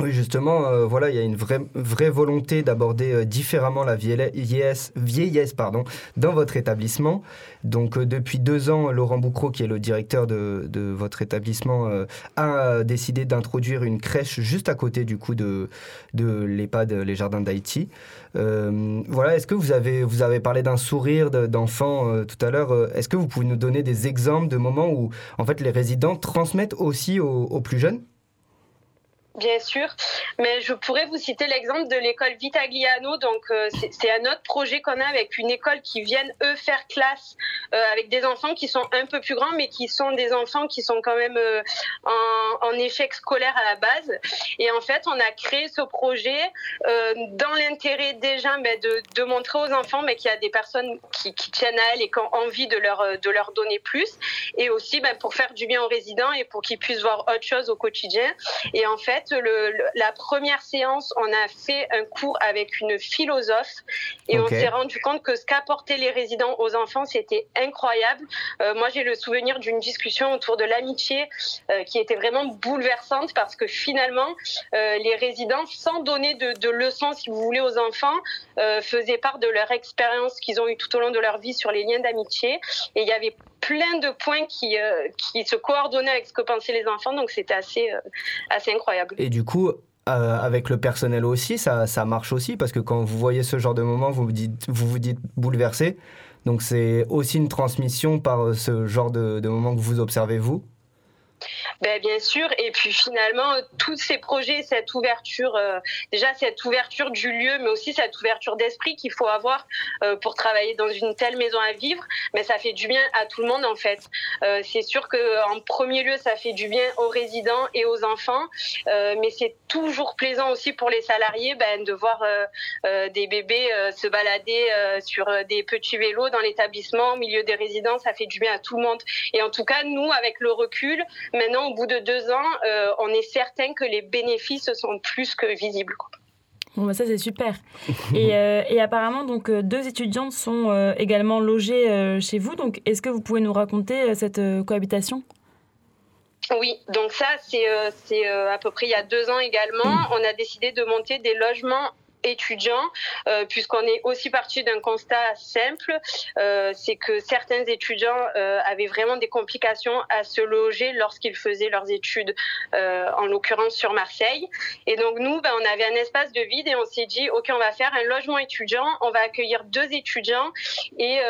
[SPEAKER 9] Oui, justement, euh, voilà, il y a une vraie, vraie volonté d'aborder euh, différemment la vieille- vieillesse, vieillesse pardon, dans votre établissement. Donc, euh, depuis deux ans, Laurent Boucreau, qui est le directeur de, de votre établissement, euh, a décidé d'introduire une crèche juste à côté du coup de, de l'EHPAD Les Jardins d'Haïti. Euh, voilà, est-ce que vous avez, vous avez parlé d'un sourire de- d'enfant euh, tout à l'heure euh, Est-ce que vous pouvez nous donner des exemples de moments où, en fait, les résidents transmettent aussi aux- aux plus jeunes?
[SPEAKER 20] Bien sûr, mais je pourrais vous citer l'exemple de l'école Vitagliano. Donc, euh, c'est- un autre projet qu'on a avec une école qui viennent eux faire classe euh, avec des enfants qui sont un peu plus grands, mais qui sont des enfants qui sont quand même euh, en, échec scolaire à la base. Et en fait, on a créé ce projet dans l'intérêt déjà ben, de, montrer aux enfants mais qu'il y a des personnes qui, qui tiennent à elles et qui ont envie de leur, de leur donner plus, et aussi ben, pour faire du bien aux résidents et pour qu'ils puissent voir autre chose au quotidien. Et en fait, le- le- la première séance, on a fait un cours avec une philosophe et on s'est rendu compte que ce qu'apportaient les résidents aux enfants, c'était incroyable. Euh, moi, j'ai le souvenir d'une discussion autour de l'amitié euh, qui était vraiment bouleversante parce que finalement, euh, les résidents, sans donner de, de leçons, si vous voulez, aux enfants, faisaient part de leur expérience qu'ils ont eue tout au long de leur vie sur les liens d'amitié. Et il y avait plein de points qui, qui se coordonnaient avec ce que pensaient les enfants, donc c'était assez, assez incroyable.
[SPEAKER 9] Et du coup, euh, avec le personnel aussi, ça, ça marche aussi parce que quand vous voyez ce genre de moment, vous vous dites, vous, vous dites bouleversé. Donc c'est aussi une transmission par euh, ce genre de moment que vous observez vous.
[SPEAKER 20] Ben, bien sûr, et puis finalement, tous ces projets, cette ouverture, euh, déjà cette ouverture du lieu, mais aussi cette ouverture d'esprit qu'il faut avoir euh, pour travailler dans une telle maison à vivre, mais ça fait du bien à tout le monde en fait. Euh, c'est sûr que en premier lieu, ça fait du bien aux résidents et aux enfants, mais c'est toujours plaisant aussi pour les salariés ben, de voir des bébés se balader sur des petits vélos dans l'établissement, au milieu des résidents, ça fait du bien à tout le monde. Et en tout cas, nous, avec le recul, maintenant, au bout de deux ans, euh, on est certain que les bénéfices sont plus que visibles. quoi.
[SPEAKER 1] Bon, bah ça c'est super. (laughs) et, euh, et apparemment, donc euh, deux étudiantes sont euh, également logées euh, chez vous. Donc, est-ce que vous pouvez nous raconter cette cohabitation?
[SPEAKER 20] Oui, donc ça, c'est à peu près il y a deux ans également. On a décidé de monter des logements étudiants, euh, puisqu'on est aussi parti d'un constat simple, euh, c'est que certains étudiants euh, avaient vraiment des complications à se loger lorsqu'ils faisaient leurs études, en l'occurrence sur Marseille. Et donc nous, ben, on avait un espace de vide et on s'est dit, ok, on va faire un logement étudiant, on va accueillir deux étudiants et,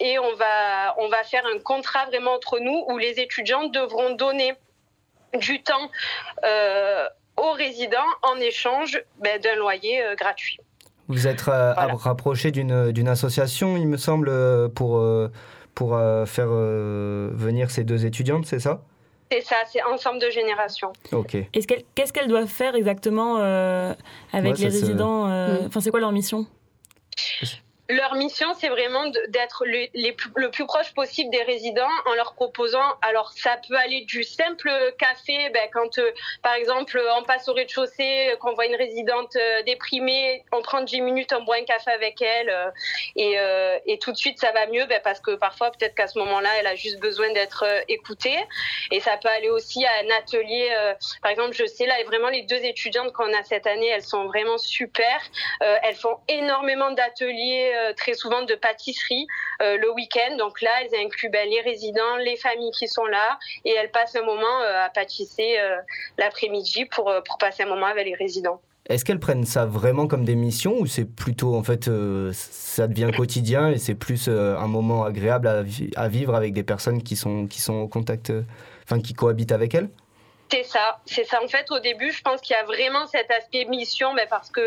[SPEAKER 20] et on, va, on va faire un contrat vraiment entre nous où les étudiants devront donner du temps euh, aux résidents en échange ben, d'un loyer euh, gratuit.
[SPEAKER 9] Vous êtes euh, rapproché d'une d'une association, il me semble, euh, pour, euh, pour euh, faire euh, venir ces deux étudiantes, c'est ça?
[SPEAKER 20] C'est ça, c'est ensemble de générations.
[SPEAKER 9] Ok.
[SPEAKER 1] Qu'elles- Qu'est-ce qu'elles doivent faire exactement euh, avec
[SPEAKER 9] Ouais,
[SPEAKER 1] les résidents euh,
[SPEAKER 20] Mm.
[SPEAKER 1] Enfin, c'est quoi leur mission?
[SPEAKER 20] Leur mission, c'est vraiment d'être le, plus- proche possible des résidents en leur proposant. Alors, ça peut aller du simple café, ben, quand, euh, par exemple, on passe au rez-de-chaussée, qu'on voit une résidente euh, déprimée, on prend 10 minutes, on boit un café avec elle, euh, et, et tout de suite, ça va mieux, ben, parce que parfois, peut-être qu'à ce moment-là, elle a juste besoin d'être écoutée. Et ça peut aller aussi à un atelier. par exemple, je sais là, vraiment les deux étudiantes qu'on a cette année, elles sont vraiment super. Elles font énormément d'ateliers, très souvent de pâtisserie euh, le week-end. Donc là, elles incluent ben, les résidents, les familles qui sont là, et elles passent un moment euh, à pâtisser euh, l'après-midi pour, euh, pour passer un moment avec les résidents.
[SPEAKER 9] Est-ce qu'elles prennent ça vraiment comme des missions ou c'est plutôt en fait euh, ça devient quotidien et c'est plus euh, un moment agréable à, vi- à vivre avec des personnes qui sont, qui sont au contact, euh, enfin qui cohabitent avec elles?
[SPEAKER 20] C'est ça, c'est ça. En fait, au début, je pense qu'il y a vraiment cet aspect mission, mais parce que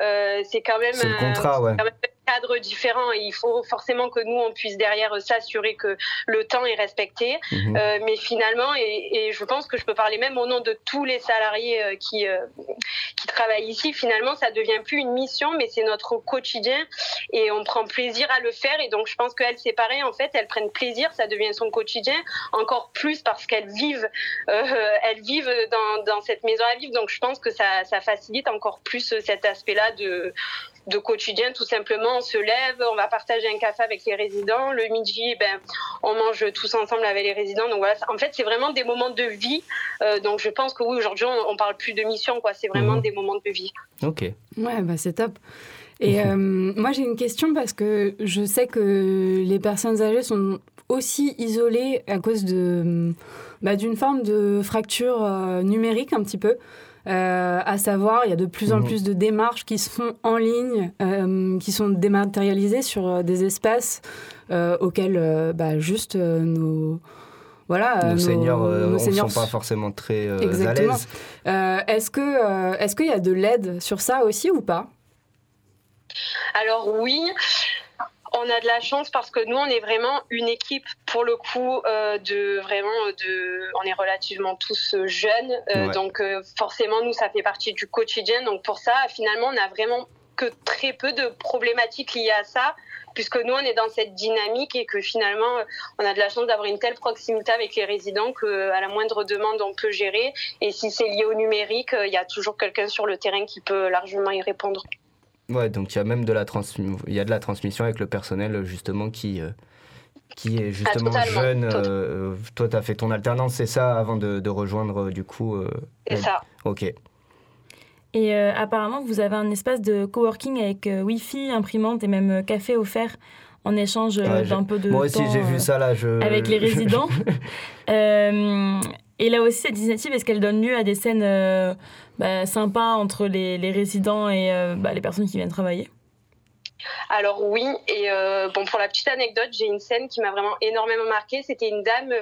[SPEAKER 20] euh, c'est quand même
[SPEAKER 9] C'est le contrat, ouais.
[SPEAKER 20] Quand même un cadre différent et il faut forcément que nous on puisse derrière s'assurer que le temps est respecté.
[SPEAKER 21] Mhm.
[SPEAKER 20] Euh, mais finalement, et, et je pense que je peux parler même au nom de tous les salariés euh, qui euh, qui travaillent ici, finalement, ça devient plus une mission, mais c'est notre quotidien et on prend plaisir à le faire. Et donc, je pense qu'elles, c'est pareil, en fait, elles prennent plaisir, ça devient son quotidien, encore plus parce qu'elles vivent, elles vivent dans, dans cette maison à vivre. Donc, je pense que ça, ça facilite encore plus cet aspect-là de, de quotidien, tout simplement. On se lève, on va partager un café avec les résidents. Le midi, ben, on mange tous ensemble avec les résidents. Donc voilà, en fait, c'est vraiment des moments de vie. Euh, donc je pense que oui, aujourd'hui, on, on parle plus de mission, quoi. C'est vraiment
[SPEAKER 3] Mhm.
[SPEAKER 20] des moments de vie.
[SPEAKER 9] Ok.
[SPEAKER 3] Ouais, bah c'est top. Et euh, moi, j'ai une question parce que je sais que les personnes âgées sont aussi isolées à cause de bah, d'une forme de fracture euh, numérique un petit peu. Euh, à savoir, il y a de plus en
[SPEAKER 21] Mhm.
[SPEAKER 3] plus de démarches qui se font en ligne, euh, qui sont dématérialisées sur euh, des espaces euh, auxquels euh, bah, juste euh, nos, voilà,
[SPEAKER 9] nos, seniors ne sont pas forcément très à
[SPEAKER 3] Exactement.
[SPEAKER 9] l'aise.
[SPEAKER 3] Euh, est-ce que est-ce qu'il y a de l'aide sur ça aussi ou pas?
[SPEAKER 20] Alors oui. On a de la chance parce que nous, on est vraiment une équipe pour le coup euh, de vraiment de. On est relativement tous jeunes, euh,
[SPEAKER 21] Ouais.
[SPEAKER 20] donc euh, forcément nous, ça fait partie du quotidien. Donc pour ça, finalement, on a vraiment que très peu de problématiques liées à ça, puisque nous, on est dans cette dynamique et que finalement, euh, on a de la chance d'avoir une telle proximité avec les résidents qu'à la moindre demande, on peut gérer. Et si c'est lié au numérique, euh, il y a toujours quelqu'un sur le terrain qui peut largement y répondre.
[SPEAKER 9] Ouais, donc il y a même de la transmission, il y a de la transmission avec le personnel justement qui euh, qui est justement
[SPEAKER 20] Ah, totalement,
[SPEAKER 9] jeune. euh, toi, tu as fait ton alternance, c'est ça, avant de, de rejoindre euh, du coup. euh,
[SPEAKER 20] C'est ça.
[SPEAKER 9] Ok.
[SPEAKER 1] Et euh, apparemment, vous avez un espace de coworking avec euh, Wi-Fi, imprimante et même café offert en échange
[SPEAKER 9] Ouais,
[SPEAKER 1] d'un peu de
[SPEAKER 9] Moi aussi, j'ai vu ça là. Je...
[SPEAKER 1] avec les (laughs) résidents. Euh, et là aussi, cette initiative, est-ce qu'elle donne lieu à des scènes euh, bah, sympas entre les, les résidents et euh, bah, les personnes qui viennent travailler
[SPEAKER 20] Alors oui, et euh, bon pour la petite anecdote, j'ai une scène qui m'a vraiment énormément marquée. C'était une dame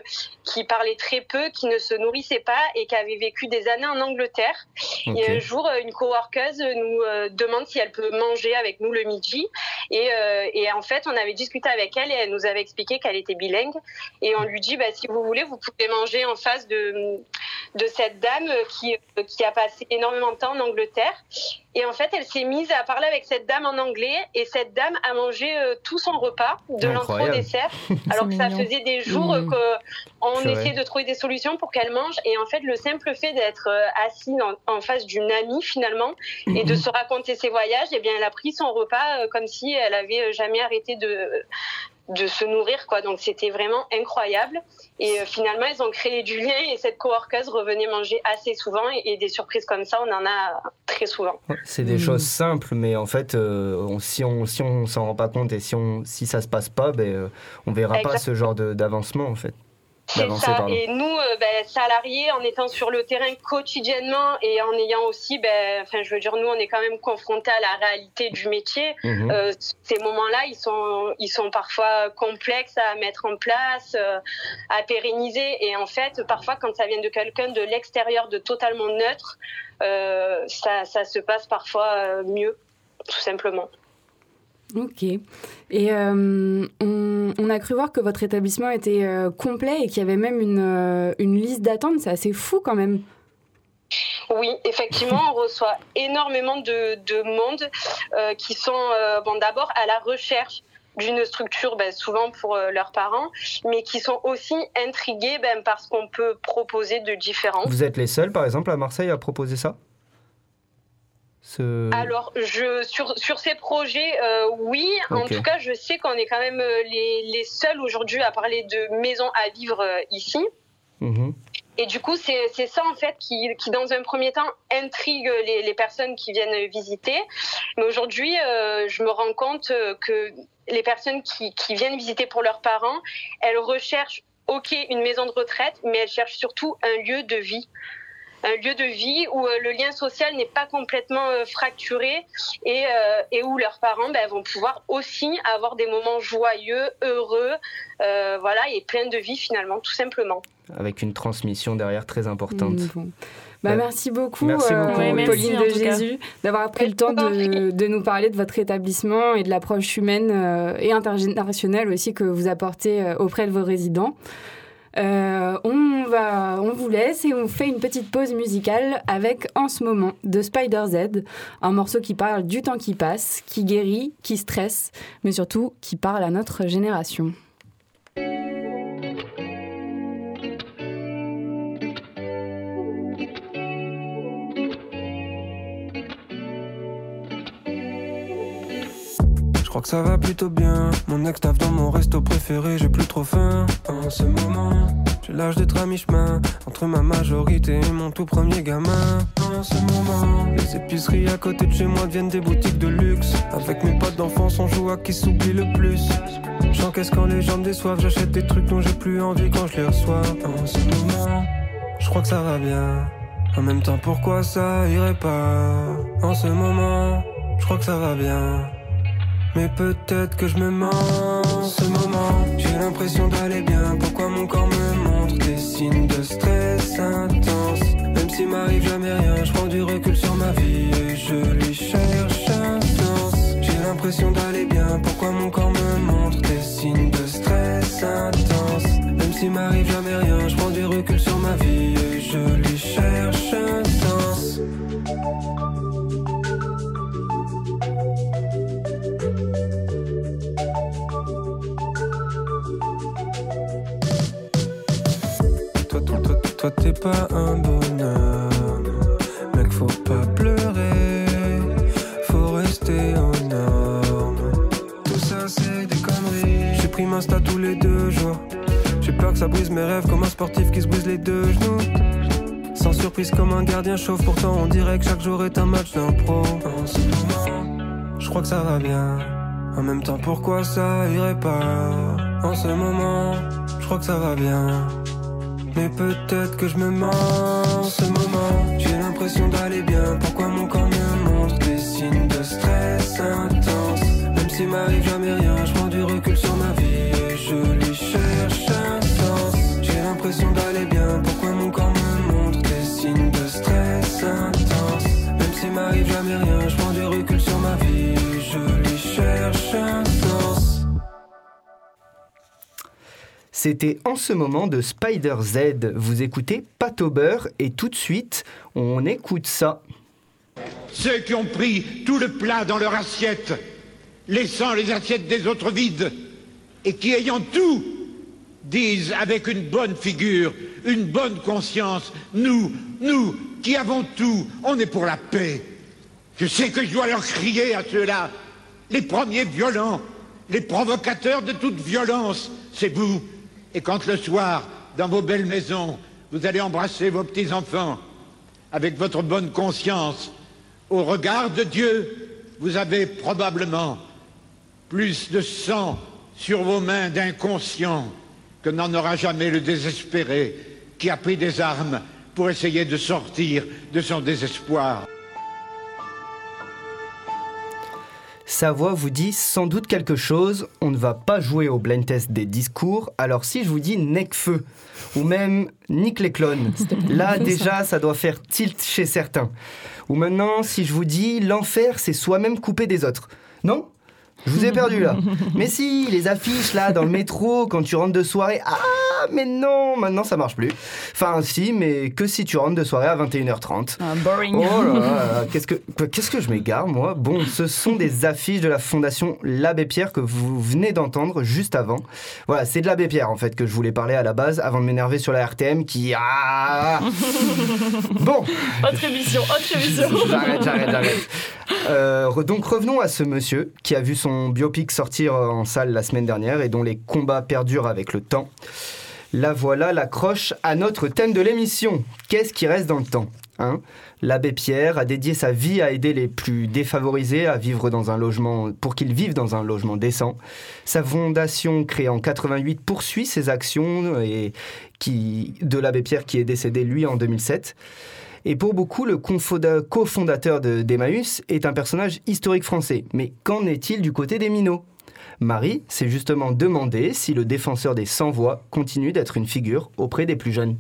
[SPEAKER 20] qui parlait très peu, qui ne se nourrissait pas et qui avait vécu des années en Angleterre. Et un jour, une coworkeuse nous euh, demande si elle peut manger avec nous le midi. Et, euh, et en fait, on avait discuté avec elle et elle nous avait expliqué qu'elle était bilingue. Et on lui dit, bah, si vous voulez, vous pouvez manger en face de, de cette dame qui, qui a passé énormément de temps en Angleterre. Et en fait, elle s'est mise à parler avec cette dame en anglais et cette dame a mangé euh, tout son repas, de l'entrée au dessert, (laughs) alors que ça
[SPEAKER 21] mignon.
[SPEAKER 20] faisait des jours euh,
[SPEAKER 21] Mhm.
[SPEAKER 20] qu'on
[SPEAKER 21] Purée.
[SPEAKER 20] essayait de trouver des solutions pour qu'elle mange. Et en fait, le simple fait d'être euh, assis en, en face d'une amie finalement et de se raconter ses voyages, eh bien, elle a pris son repas euh, comme si elle avait euh, jamais arrêté de de se nourrir quoi. Donc c'était vraiment incroyable. Et euh, finalement ils ont créé du lien et cette coworkeuse revenait manger assez souvent et, et des surprises comme ça on en a très souvent.
[SPEAKER 9] C'est des choses simples, mais en fait, euh, on- si on si on s'en rend pas compte et si on si ça se passe pas, ben euh, on verra pas ce genre de- d'avancement en fait.
[SPEAKER 20] C'est ça. Et nous, euh, ben, salariés, en étant sur le terrain quotidiennement et en ayant aussi, ben, enfin, je veux dire, nous, on est quand même confrontés à la réalité du métier.
[SPEAKER 21] Mhm.
[SPEAKER 20] Euh, ces moments-là, ils sont, ils sont parfois complexes à mettre en place, euh, à pérenniser. Et en fait, parfois, quand ça vient de quelqu'un de l'extérieur, de totalement neutre, euh, ça, ça se passe parfois euh, mieux, tout simplement.
[SPEAKER 3] Ok. Et euh, on, on a cru voir que votre établissement était euh, complet et qu'il y avait même une, euh, une liste d'attente. C'est assez fou quand même.
[SPEAKER 20] Oui, effectivement, on reçoit énormément de, de monde euh, qui sont euh, bon, d'abord à la recherche d'une structure, ben, souvent pour euh, leurs parents, mais qui sont aussi intrigués ben, par ce qu'on peut proposer de différent.
[SPEAKER 9] Vous êtes les seuls, par exemple, à Marseille à proposer ça? Ce-
[SPEAKER 20] Alors, je, sur, sur ces projets, euh, oui. En tout cas, je sais qu'on est quand même euh, les, les seuls aujourd'hui à parler de maisons à vivre euh, ici.
[SPEAKER 9] Mhm.
[SPEAKER 20] Et du coup, c'est ça en fait qui, qui, dans un premier temps, intrigue les, les personnes qui viennent visiter. Mais aujourd'hui, euh, je me rends compte que les personnes qui, qui viennent visiter pour leurs parents, elles recherchent, ok, une maison de retraite, mais elles cherchent surtout un lieu de vie. Un lieu de vie où euh, le lien social n'est pas complètement euh, fracturé et, euh, et où leurs parents ben, vont pouvoir aussi avoir des moments joyeux, heureux, euh, voilà, et plein de vie finalement, tout simplement.
[SPEAKER 9] Avec une transmission derrière très importante.
[SPEAKER 3] Mm, bon. Bah,
[SPEAKER 9] Ouais.
[SPEAKER 3] merci beaucoup,
[SPEAKER 9] Merci
[SPEAKER 3] euh,
[SPEAKER 9] beaucoup, Ouais, merci,
[SPEAKER 3] Pauline de. Jésus, d'avoir pris le temps de, de nous parler de votre établissement et de l'approche humaine euh, et intergénérationnelle aussi que vous apportez euh, auprès de vos résidents. Euh, on, va, on vous laisse et on fait une petite pause musicale avec En ce moment de Spider Z, un morceau qui parle du temps qui passe, qui guérit, qui stresse, mais surtout qui parle à notre génération.
[SPEAKER 8] Crois que ça va plutôt bien. Mon ex taffe dans mon resto préféré, j'ai plus trop faim. En ce moment, j'ai l'âge d'être à mi-chemin entre ma majorité et mon tout premier gamin. En ce moment, les épiceries à côté de chez moi deviennent des boutiques de luxe. Avec mes potes d'enfance, on joue à qui s'oublie le plus. J'encaisse quand les gens me déçoivent, j'achète des trucs dont j'ai plus envie quand je les reçois. En ce moment, je crois que ça va bien. En même temps, pourquoi ça irait pas? En ce moment, je crois que ça va bien. Mais peut-être que je me mens. En ce moment J'ai l'impression d'aller bien. Pourquoi mon corps me montre des signes de stress intense? Même s'il m'arrive jamais rien Je prends du recul sur ma vie Et je lui cherche un sens. J'ai l'impression d'aller bien. Pourquoi mon corps me montre des signes de stress intense? Même s'il m'arrive jamais rien Je prends du recul sur ma vie t'es pas un bonheur. Mec, faut pas pleurer, faut rester aux normes. Tout ça, c'est des conneries. J'ai pris Insta tous les deux jours. J'ai peur que ça brise mes rêves comme un sportif qui se brise les deux genoux. Sans surprise comme un gardien chauve, pourtant on dirait que chaque jour est un match d'impro. En ce moment, je crois que ça va bien. En même temps, pourquoi ça irait pas? En ce moment, je crois que ça va bien. Mais peut-être que je me mens en ce moment. J'ai l'impression d'aller bien. Pourquoi mon corps me montre des signes de stress intense? Même s'il m'arrive jamais rien, je prends du recul sur ma vie et je lui cherche un sens. J'ai l'impression d'aller bien. Pourquoi mon corps me montre des signes de stress intense? Même s'il m'arrive jamais rien, je prends du recul sur ma vie et je lui cherche un sens.
[SPEAKER 9] C'était en ce moment de Spider Z. Vous écoutez Pâte au beurre et tout de suite, on écoute ça.
[SPEAKER 21] Ceux qui ont pris tout le plat dans leur assiette, laissant les assiettes des autres vides, et qui, ayant tout, disent avec une bonne figure, une bonne conscience, nous, nous, qui avons tout, on est pour la paix. Je sais que je dois leur crier à ceux-là, les premiers violents, les provocateurs de toute violence, c'est vous. Et quand le soir, dans vos belles maisons, vous allez embrasser vos petits-enfants, avec votre bonne conscience, au regard de Dieu, vous avez probablement plus de sang sur vos mains d'inconscient que n'en aura jamais le désespéré qui a pris des armes pour essayer de sortir de son désespoir.
[SPEAKER 9] Sa voix vous dit sans doute quelque chose. On ne va pas jouer au blind test des discours. Alors si je vous dis Necfeu ou même Nick les clones, là (laughs) déjà ça doit faire tilt chez certains. Ou maintenant si je vous dis l'enfer c'est soi-même coupé des autres. Non? Je vous ai perdu là. Mais si, les affiches là dans le métro quand tu rentres de soirée. Ah, mais non, maintenant ça marche plus. Enfin, si, mais que si tu rentres de soirée à 21h30.
[SPEAKER 1] Ah, boring.
[SPEAKER 9] Oh là là, qu'est-ce que, qu'est-ce que je m'égare moi? Bon, ce sont des affiches de la fondation L'Abbé Pierre que vous venez d'entendre juste avant. Voilà, c'est de l'Abbé Pierre en fait que je voulais parler à la base avant de m'énerver sur la RTM qui. Ah (laughs) Bon
[SPEAKER 1] Autre émission, autre émission.
[SPEAKER 9] J'arrête, j'arrête, j'arrête. Euh, donc revenons à ce monsieur qui a vu son biopic sortir en salle la semaine dernière et dont les combats perdurent avec le temps. La voilà l'accroche à notre thème de l'émission. Qu'est-ce qui reste dans le temps hein? L'abbé Pierre a dédié sa vie à aider les plus défavorisés à vivre dans un logement pour qu'ils vivent dans un logement décent. Sa fondation créée en 88 poursuit ses actions et qui de l'abbé Pierre qui est décédé lui en 2007. Et pour beaucoup, le cofondateur de- d'Emmaüs est un personnage historique français. Mais qu'en est-il du côté des minots? Marie s'est justement demandé si le défenseur des sans-voix continue d'être une figure auprès des plus jeunes.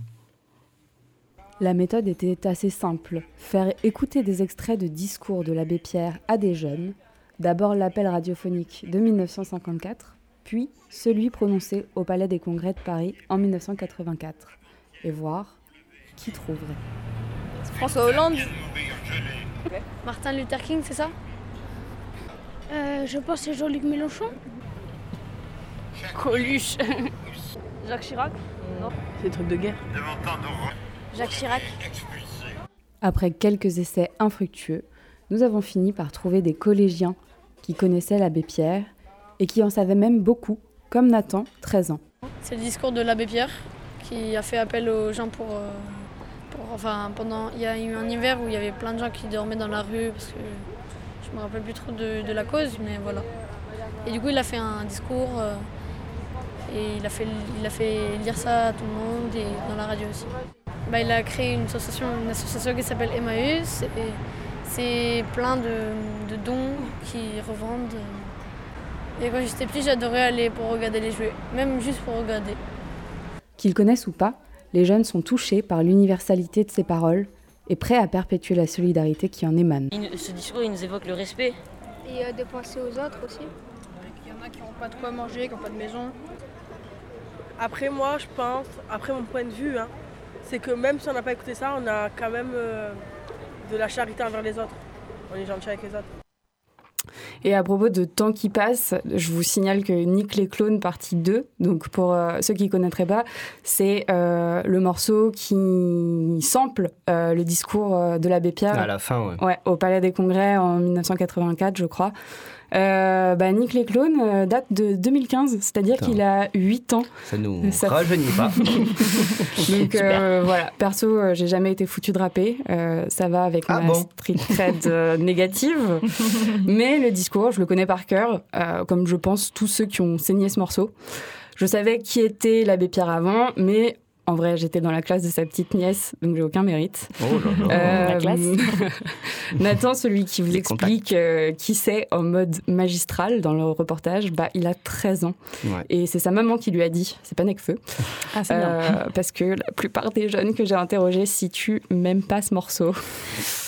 [SPEAKER 3] La méthode était assez simple. Faire écouter des extraits de discours de l'abbé Pierre à des jeunes. D'abord l'appel radiophonique de 1954, puis celui prononcé au Palais des Congrès de Paris en 1984. Et voir qui trouverait.
[SPEAKER 15] François Hollande. Martin Luther King, c'est ça?
[SPEAKER 22] Euh, je pense que c'est Jean-Luc Mélenchon.
[SPEAKER 15] Coluche. (laughs) Jacques Chirac? Non.
[SPEAKER 1] C'est des trucs de guerre.
[SPEAKER 15] Jacques Chirac.
[SPEAKER 3] Après quelques essais infructueux, nous avons fini par trouver des collégiens qui connaissaient l'abbé Pierre et qui en savaient même beaucoup, comme Nathan, 13 ans.
[SPEAKER 15] C'est le discours de l'abbé Pierre qui a fait appel aux gens pour, euh, Enfin, pendant. Il y a eu un hiver où il y avait plein de gens qui dormaient dans la rue parce que je me rappelle plus trop de, la cause, mais voilà. Et du coup, il a fait un discours euh, et il a, fait, il a fait lire ça à tout le monde et dans la radio aussi. Bah, il a créé une association, une association qui s'appelle Emmaüs et c'est plein de, dons qui revendent. Et quand j'étais petit, j'adorais aller pour regarder les jouets, même juste pour regarder.
[SPEAKER 3] Qu'ils connaissent ou pas, les jeunes sont touchés par l'universalité de ses paroles et prêts à perpétuer la solidarité qui en émane.
[SPEAKER 23] Il- ce discours, il nous évoque le respect.
[SPEAKER 22] Et euh, de penser aux autres aussi.
[SPEAKER 15] Il y en a qui n'ont pas de quoi manger, qui n'ont pas de maison.
[SPEAKER 24] Après, moi, je pense, après mon point de vue, hein, c'est que même si on n'a pas écouté ça, on a quand même euh, de la charité envers les autres. On est gentil avec les autres.
[SPEAKER 3] Et à propos de temps qui passe, je vous signale que Nick les clones partie 2, donc pour euh, ceux qui ne connaîtraient pas, c'est euh, le morceau qui sample euh, le discours de l'abbé Pierre.
[SPEAKER 9] À la fin, ouais.
[SPEAKER 3] Ouais, au Palais des Congrès en 1984, je crois. Euh, bah, Nick les clones euh, date de 2015, c'est-à-dire qu'il a 8 ans.
[SPEAKER 9] Ça nous
[SPEAKER 3] Ça-
[SPEAKER 9] rajeunit pas. (laughs)
[SPEAKER 3] Donc euh, voilà, perso, euh, j'ai jamais été foutu de rapper. Euh, ça va avec
[SPEAKER 9] Ah
[SPEAKER 3] ma
[SPEAKER 9] bon
[SPEAKER 3] street cred euh, négative. (laughs) Mais le discours, je le connais par cœur, euh, comme je pense tous ceux qui ont saigné ce morceau. Je savais qui était l'abbé Pierre avant, mais en vrai, j'étais dans la classe de sa petite nièce, donc j'ai aucun mérite.
[SPEAKER 9] Oh là là.
[SPEAKER 1] La classe. (laughs)
[SPEAKER 3] Nathan, celui qui vous
[SPEAKER 9] Les
[SPEAKER 3] explique euh, qui c'est en mode magistral dans le reportage, bah, il a 13 ans.
[SPEAKER 9] Ouais.
[SPEAKER 3] Et c'est sa maman qui lui a dit, c'est pas Necfeu.
[SPEAKER 1] Ah.
[SPEAKER 3] Euh, parce que la plupart des jeunes que j'ai interrogés situent même pas ce morceau.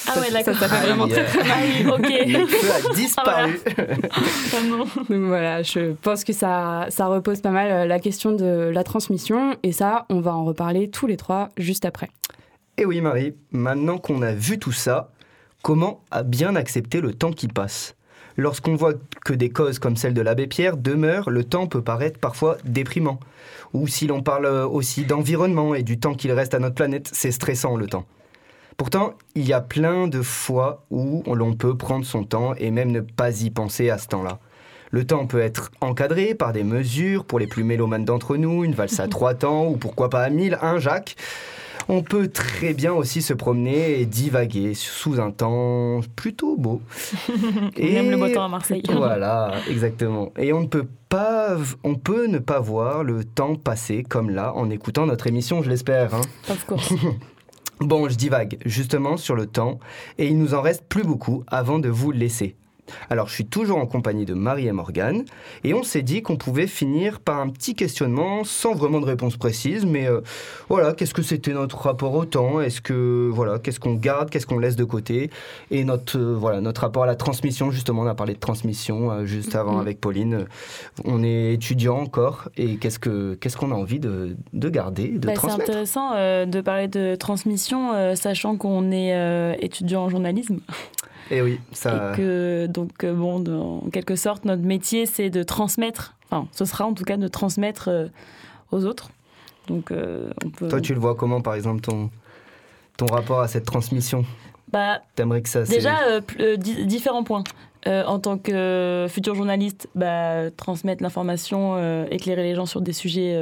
[SPEAKER 1] Ah ouais, d'accord.
[SPEAKER 3] Ça, ça fait vraiment
[SPEAKER 9] Aïe.
[SPEAKER 3] très très mal.
[SPEAKER 1] Ah oui, ok. (laughs)
[SPEAKER 9] Le feu a disparu.
[SPEAKER 1] Ah non. (laughs)
[SPEAKER 3] Donc voilà, je pense que ça, ça repose pas mal euh, la question de la transmission. Et ça, on va en reparler tous les trois juste après.
[SPEAKER 9] Et oui, Marie, maintenant qu'on a vu tout ça, comment a bien accepter le temps qui passe? Lorsqu'on voit que des causes comme celle de l'abbé Pierre demeurent, le temps peut paraître parfois déprimant. Ou si l'on parle aussi d'environnement et du temps qu'il reste à notre planète, c'est stressant le temps. Pourtant, il y a plein de fois où l'on peut prendre son temps et même ne pas y penser à ce temps-là. Le temps peut être encadré par des mesures pour les plus mélomanes d'entre nous, une valse à (laughs) trois temps ou pourquoi pas à mille, hein Jacques? On peut très bien aussi se promener et divaguer sous un temps plutôt beau. (laughs)
[SPEAKER 1] On aime le beau temps à Marseille.
[SPEAKER 9] Voilà, exactement. Et on ne peut pas, on peut ne pas voir le temps passer comme là en écoutant notre émission, je l'espère. hein.
[SPEAKER 1] Of course. (laughs)
[SPEAKER 9] Bon, je divague justement sur le temps et il nous en reste plus beaucoup avant de vous laisser. Alors, je suis toujours en compagnie de Marie et Morgane et on s'est dit qu'on pouvait finir par un petit questionnement sans vraiment de réponse précise, mais euh, voilà, qu'est-ce que c'était notre rapport au temps? Est-ce que voilà, qu'est-ce qu'on garde, qu'est-ce qu'on laisse de côté? Et notre euh, voilà, notre rapport à la transmission. Justement, on a parlé de transmission euh, juste avant
[SPEAKER 1] Mhm.
[SPEAKER 9] avec Pauline. On est étudiant encore et qu'est-ce que qu'est-ce qu'on a envie de, de garder, de
[SPEAKER 1] Bah, c'est
[SPEAKER 9] transmettre?
[SPEAKER 1] intéressant euh, de parler de transmission, sachant qu'on est étudiant en journalisme.
[SPEAKER 9] Et oui, ça.
[SPEAKER 1] Et que, donc, euh, bon, en quelque sorte, notre métier, c'est de transmettre, enfin, ce sera en tout cas de transmettre euh, aux autres. Donc, euh, on peut.
[SPEAKER 9] Toi, tu le vois comment, par exemple, ton, ton rapport à cette transmission?
[SPEAKER 1] Bah,
[SPEAKER 9] T'aimerais que ça c'est-
[SPEAKER 1] Déjà, euh, euh, di- différents points. Euh, en tant que futur journaliste, bah, transmettre l'information, euh, éclairer les gens sur des sujets.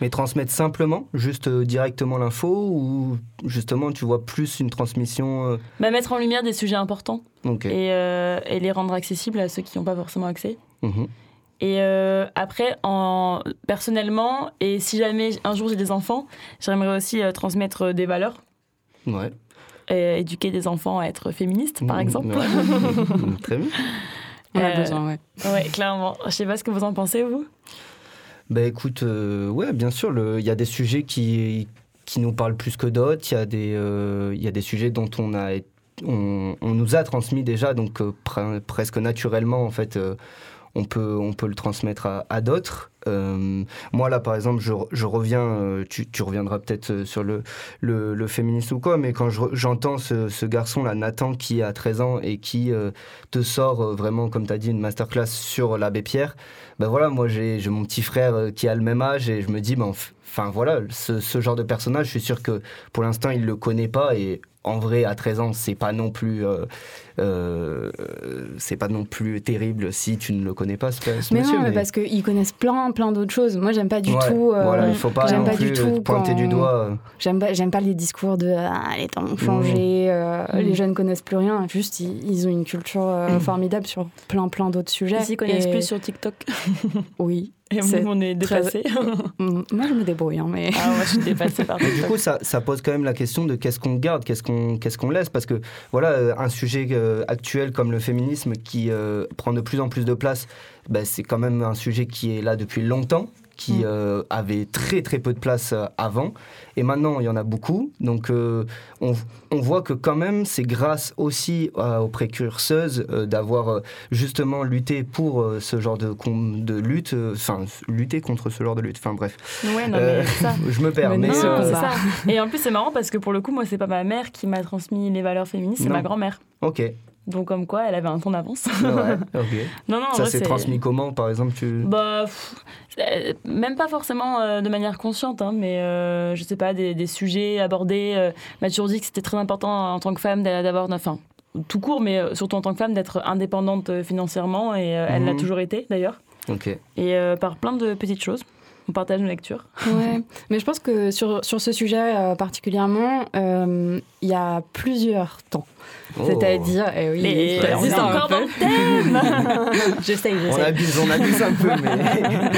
[SPEAKER 9] Mais transmettre simplement, juste directement l'info, ou justement, tu vois plus une transmission
[SPEAKER 1] bah, mettre en lumière des sujets importants
[SPEAKER 9] Ok.
[SPEAKER 1] et, et les rendre accessibles à ceux qui n'ont pas forcément accès.
[SPEAKER 9] Mhm.
[SPEAKER 1] Et euh, après, en, personnellement, et si jamais un jour j'ai des enfants, j'aimerais aussi euh, transmettre des valeurs,
[SPEAKER 9] Ouais.
[SPEAKER 1] Et éduquer des enfants à être féministes, par
[SPEAKER 9] Mhm,
[SPEAKER 1] exemple.
[SPEAKER 9] ouais. (laughs) Très bien.
[SPEAKER 3] On a
[SPEAKER 1] Euh,
[SPEAKER 3] besoin, ouais.
[SPEAKER 1] Ouais, clairement. Je sais pas ce que vous en pensez, vous
[SPEAKER 9] Bah écoute, euh, ouais, bien sûr, le- il y a des sujets qui, qui nous parlent plus que d'autres. Il y, a des, euh, il y a des sujets dont on, a, on, on nous a transmis déjà, donc euh, pre- presque naturellement, en fait, euh, on, peut, on peut le transmettre à, à d'autres. Euh, moi, là, par exemple, je, je reviens, euh, tu, tu reviendras peut-être euh, sur le, le, le féminisme ou quoi, mais quand j'entends ce, ce garçon-là, Nathan, qui a 13 ans et qui euh, te sort euh, vraiment, comme tu as dit, une masterclass sur l'abbé Pierre, ben voilà, moi j'ai mon petit frère euh, qui a le même âge et je me dis, ben, enf- enfin voilà, ce, ce genre de personnage, je suis sûr que pour l'instant il le connaît pas et en vrai à 13 ans c'est pas non plus euh, euh, c'est pas non plus terrible si tu ne le connais pas ce, ce
[SPEAKER 3] Mais
[SPEAKER 9] monsieur.
[SPEAKER 3] non, mais parce qu'ils connaissent plein, plein d'autres choses. Moi, j'aime pas du
[SPEAKER 9] Ouais,
[SPEAKER 3] tout. euh,
[SPEAKER 9] voilà, il faut pas
[SPEAKER 3] j'aime
[SPEAKER 9] non
[SPEAKER 3] pas
[SPEAKER 9] plus
[SPEAKER 3] du tout
[SPEAKER 9] pointer
[SPEAKER 3] quand-
[SPEAKER 9] du doigt.
[SPEAKER 3] J'aime pas, j'aime pas les discours de ah, les temps ont changé, euh,
[SPEAKER 1] Mmh.
[SPEAKER 3] les jeunes connaissent plus rien. Juste, ils, ils ont une culture euh, formidable sur plein, plein d'autres sujets.
[SPEAKER 1] Ils s'y connaissent
[SPEAKER 3] Et-
[SPEAKER 1] plus sur TikTok. (laughs)
[SPEAKER 3] Oui.
[SPEAKER 1] Et on est
[SPEAKER 3] très-
[SPEAKER 1] dépassés. (laughs)
[SPEAKER 3] Mm, Moi, je me débrouille, hein, mais.
[SPEAKER 1] Ah, moi, je suis dépassée par (laughs)
[SPEAKER 9] du coup, ça, ça pose quand même la question de qu'est-ce qu'on garde, qu'est-ce qu'on qu'est-ce qu'on laisse, parce que voilà, euh, un sujet euh, actuel comme le féminisme qui euh, prend de plus en plus de place, bah, c'est quand même un sujet qui est là depuis longtemps qui euh, avaient très très peu de place euh, avant. Et maintenant, il y en a beaucoup. Donc, euh, on, on voit que quand même, c'est grâce aussi euh, aux précurseuses d'avoir justement lutté pour ce genre de, de lutte, enfin, lutter contre ce genre de lutte. Enfin, bref.
[SPEAKER 1] Ouais, non, mais ça. (laughs)
[SPEAKER 9] je me perds, mais,
[SPEAKER 1] Non,
[SPEAKER 9] euh,
[SPEAKER 1] c'est ça. Et en plus, c'est marrant parce que pour le coup, moi, c'est pas ma mère qui m'a transmis les valeurs féministes, c'est
[SPEAKER 9] Non.
[SPEAKER 1] ma grand-mère.
[SPEAKER 9] Ok.
[SPEAKER 1] Donc, comme quoi, elle avait un temps d'avance.
[SPEAKER 9] Ouais, (laughs) ok.
[SPEAKER 1] Non, non,
[SPEAKER 9] Ça s'est
[SPEAKER 1] c'est-
[SPEAKER 9] transmis comment, par exemple tu...
[SPEAKER 1] Bah, pff, euh, même pas forcément euh, de manière consciente, hein, mais euh, je sais pas, des, des sujets abordés. Euh, m'a toujours dit que c'était très important en tant que femme d'a- d'avoir, enfin, tout court, mais euh, surtout en tant que femme, d'être indépendante financièrement, et euh, elle l'a
[SPEAKER 9] Mhm.
[SPEAKER 1] toujours été d'ailleurs.
[SPEAKER 9] Ok.
[SPEAKER 1] Et euh, par plein de petites choses. On partage nos lectures.
[SPEAKER 3] Ouais, (laughs) mais je pense que sur, sur ce sujet euh, particulièrement, euh, il y a plusieurs temps.
[SPEAKER 9] Oh.
[SPEAKER 3] C'est-à-dire, eh oui,
[SPEAKER 1] Les-
[SPEAKER 3] je te
[SPEAKER 1] on est encore
[SPEAKER 3] peu.
[SPEAKER 1] dans le thème (laughs)
[SPEAKER 3] J'essaye,
[SPEAKER 9] On
[SPEAKER 3] j'essaye.
[SPEAKER 9] abuse, on abuse un peu, mais... (laughs)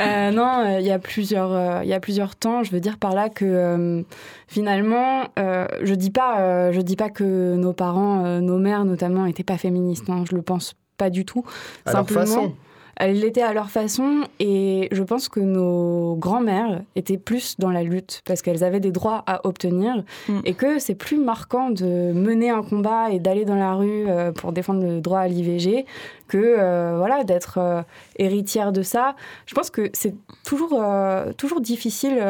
[SPEAKER 3] Euh, non, euh, il y a plusieurs, euh, il y a plusieurs temps. Je veux dire par là que euh, finalement, euh, je dis pas, euh, je dis pas que nos parents, euh, nos mères notamment, étaient pas féministes. hein, je le pense pas du tout.
[SPEAKER 9] À leur façon.
[SPEAKER 3] Elles l'étaient à leur façon et je pense que nos grands-mères étaient plus dans la lutte parce qu'elles avaient des droits à obtenir et que c'est plus marquant de mener un combat et d'aller dans la rue euh, pour défendre le droit à l'IVG que euh, voilà d'être euh, héritière de ça. Je pense que c'est toujours, euh, toujours difficile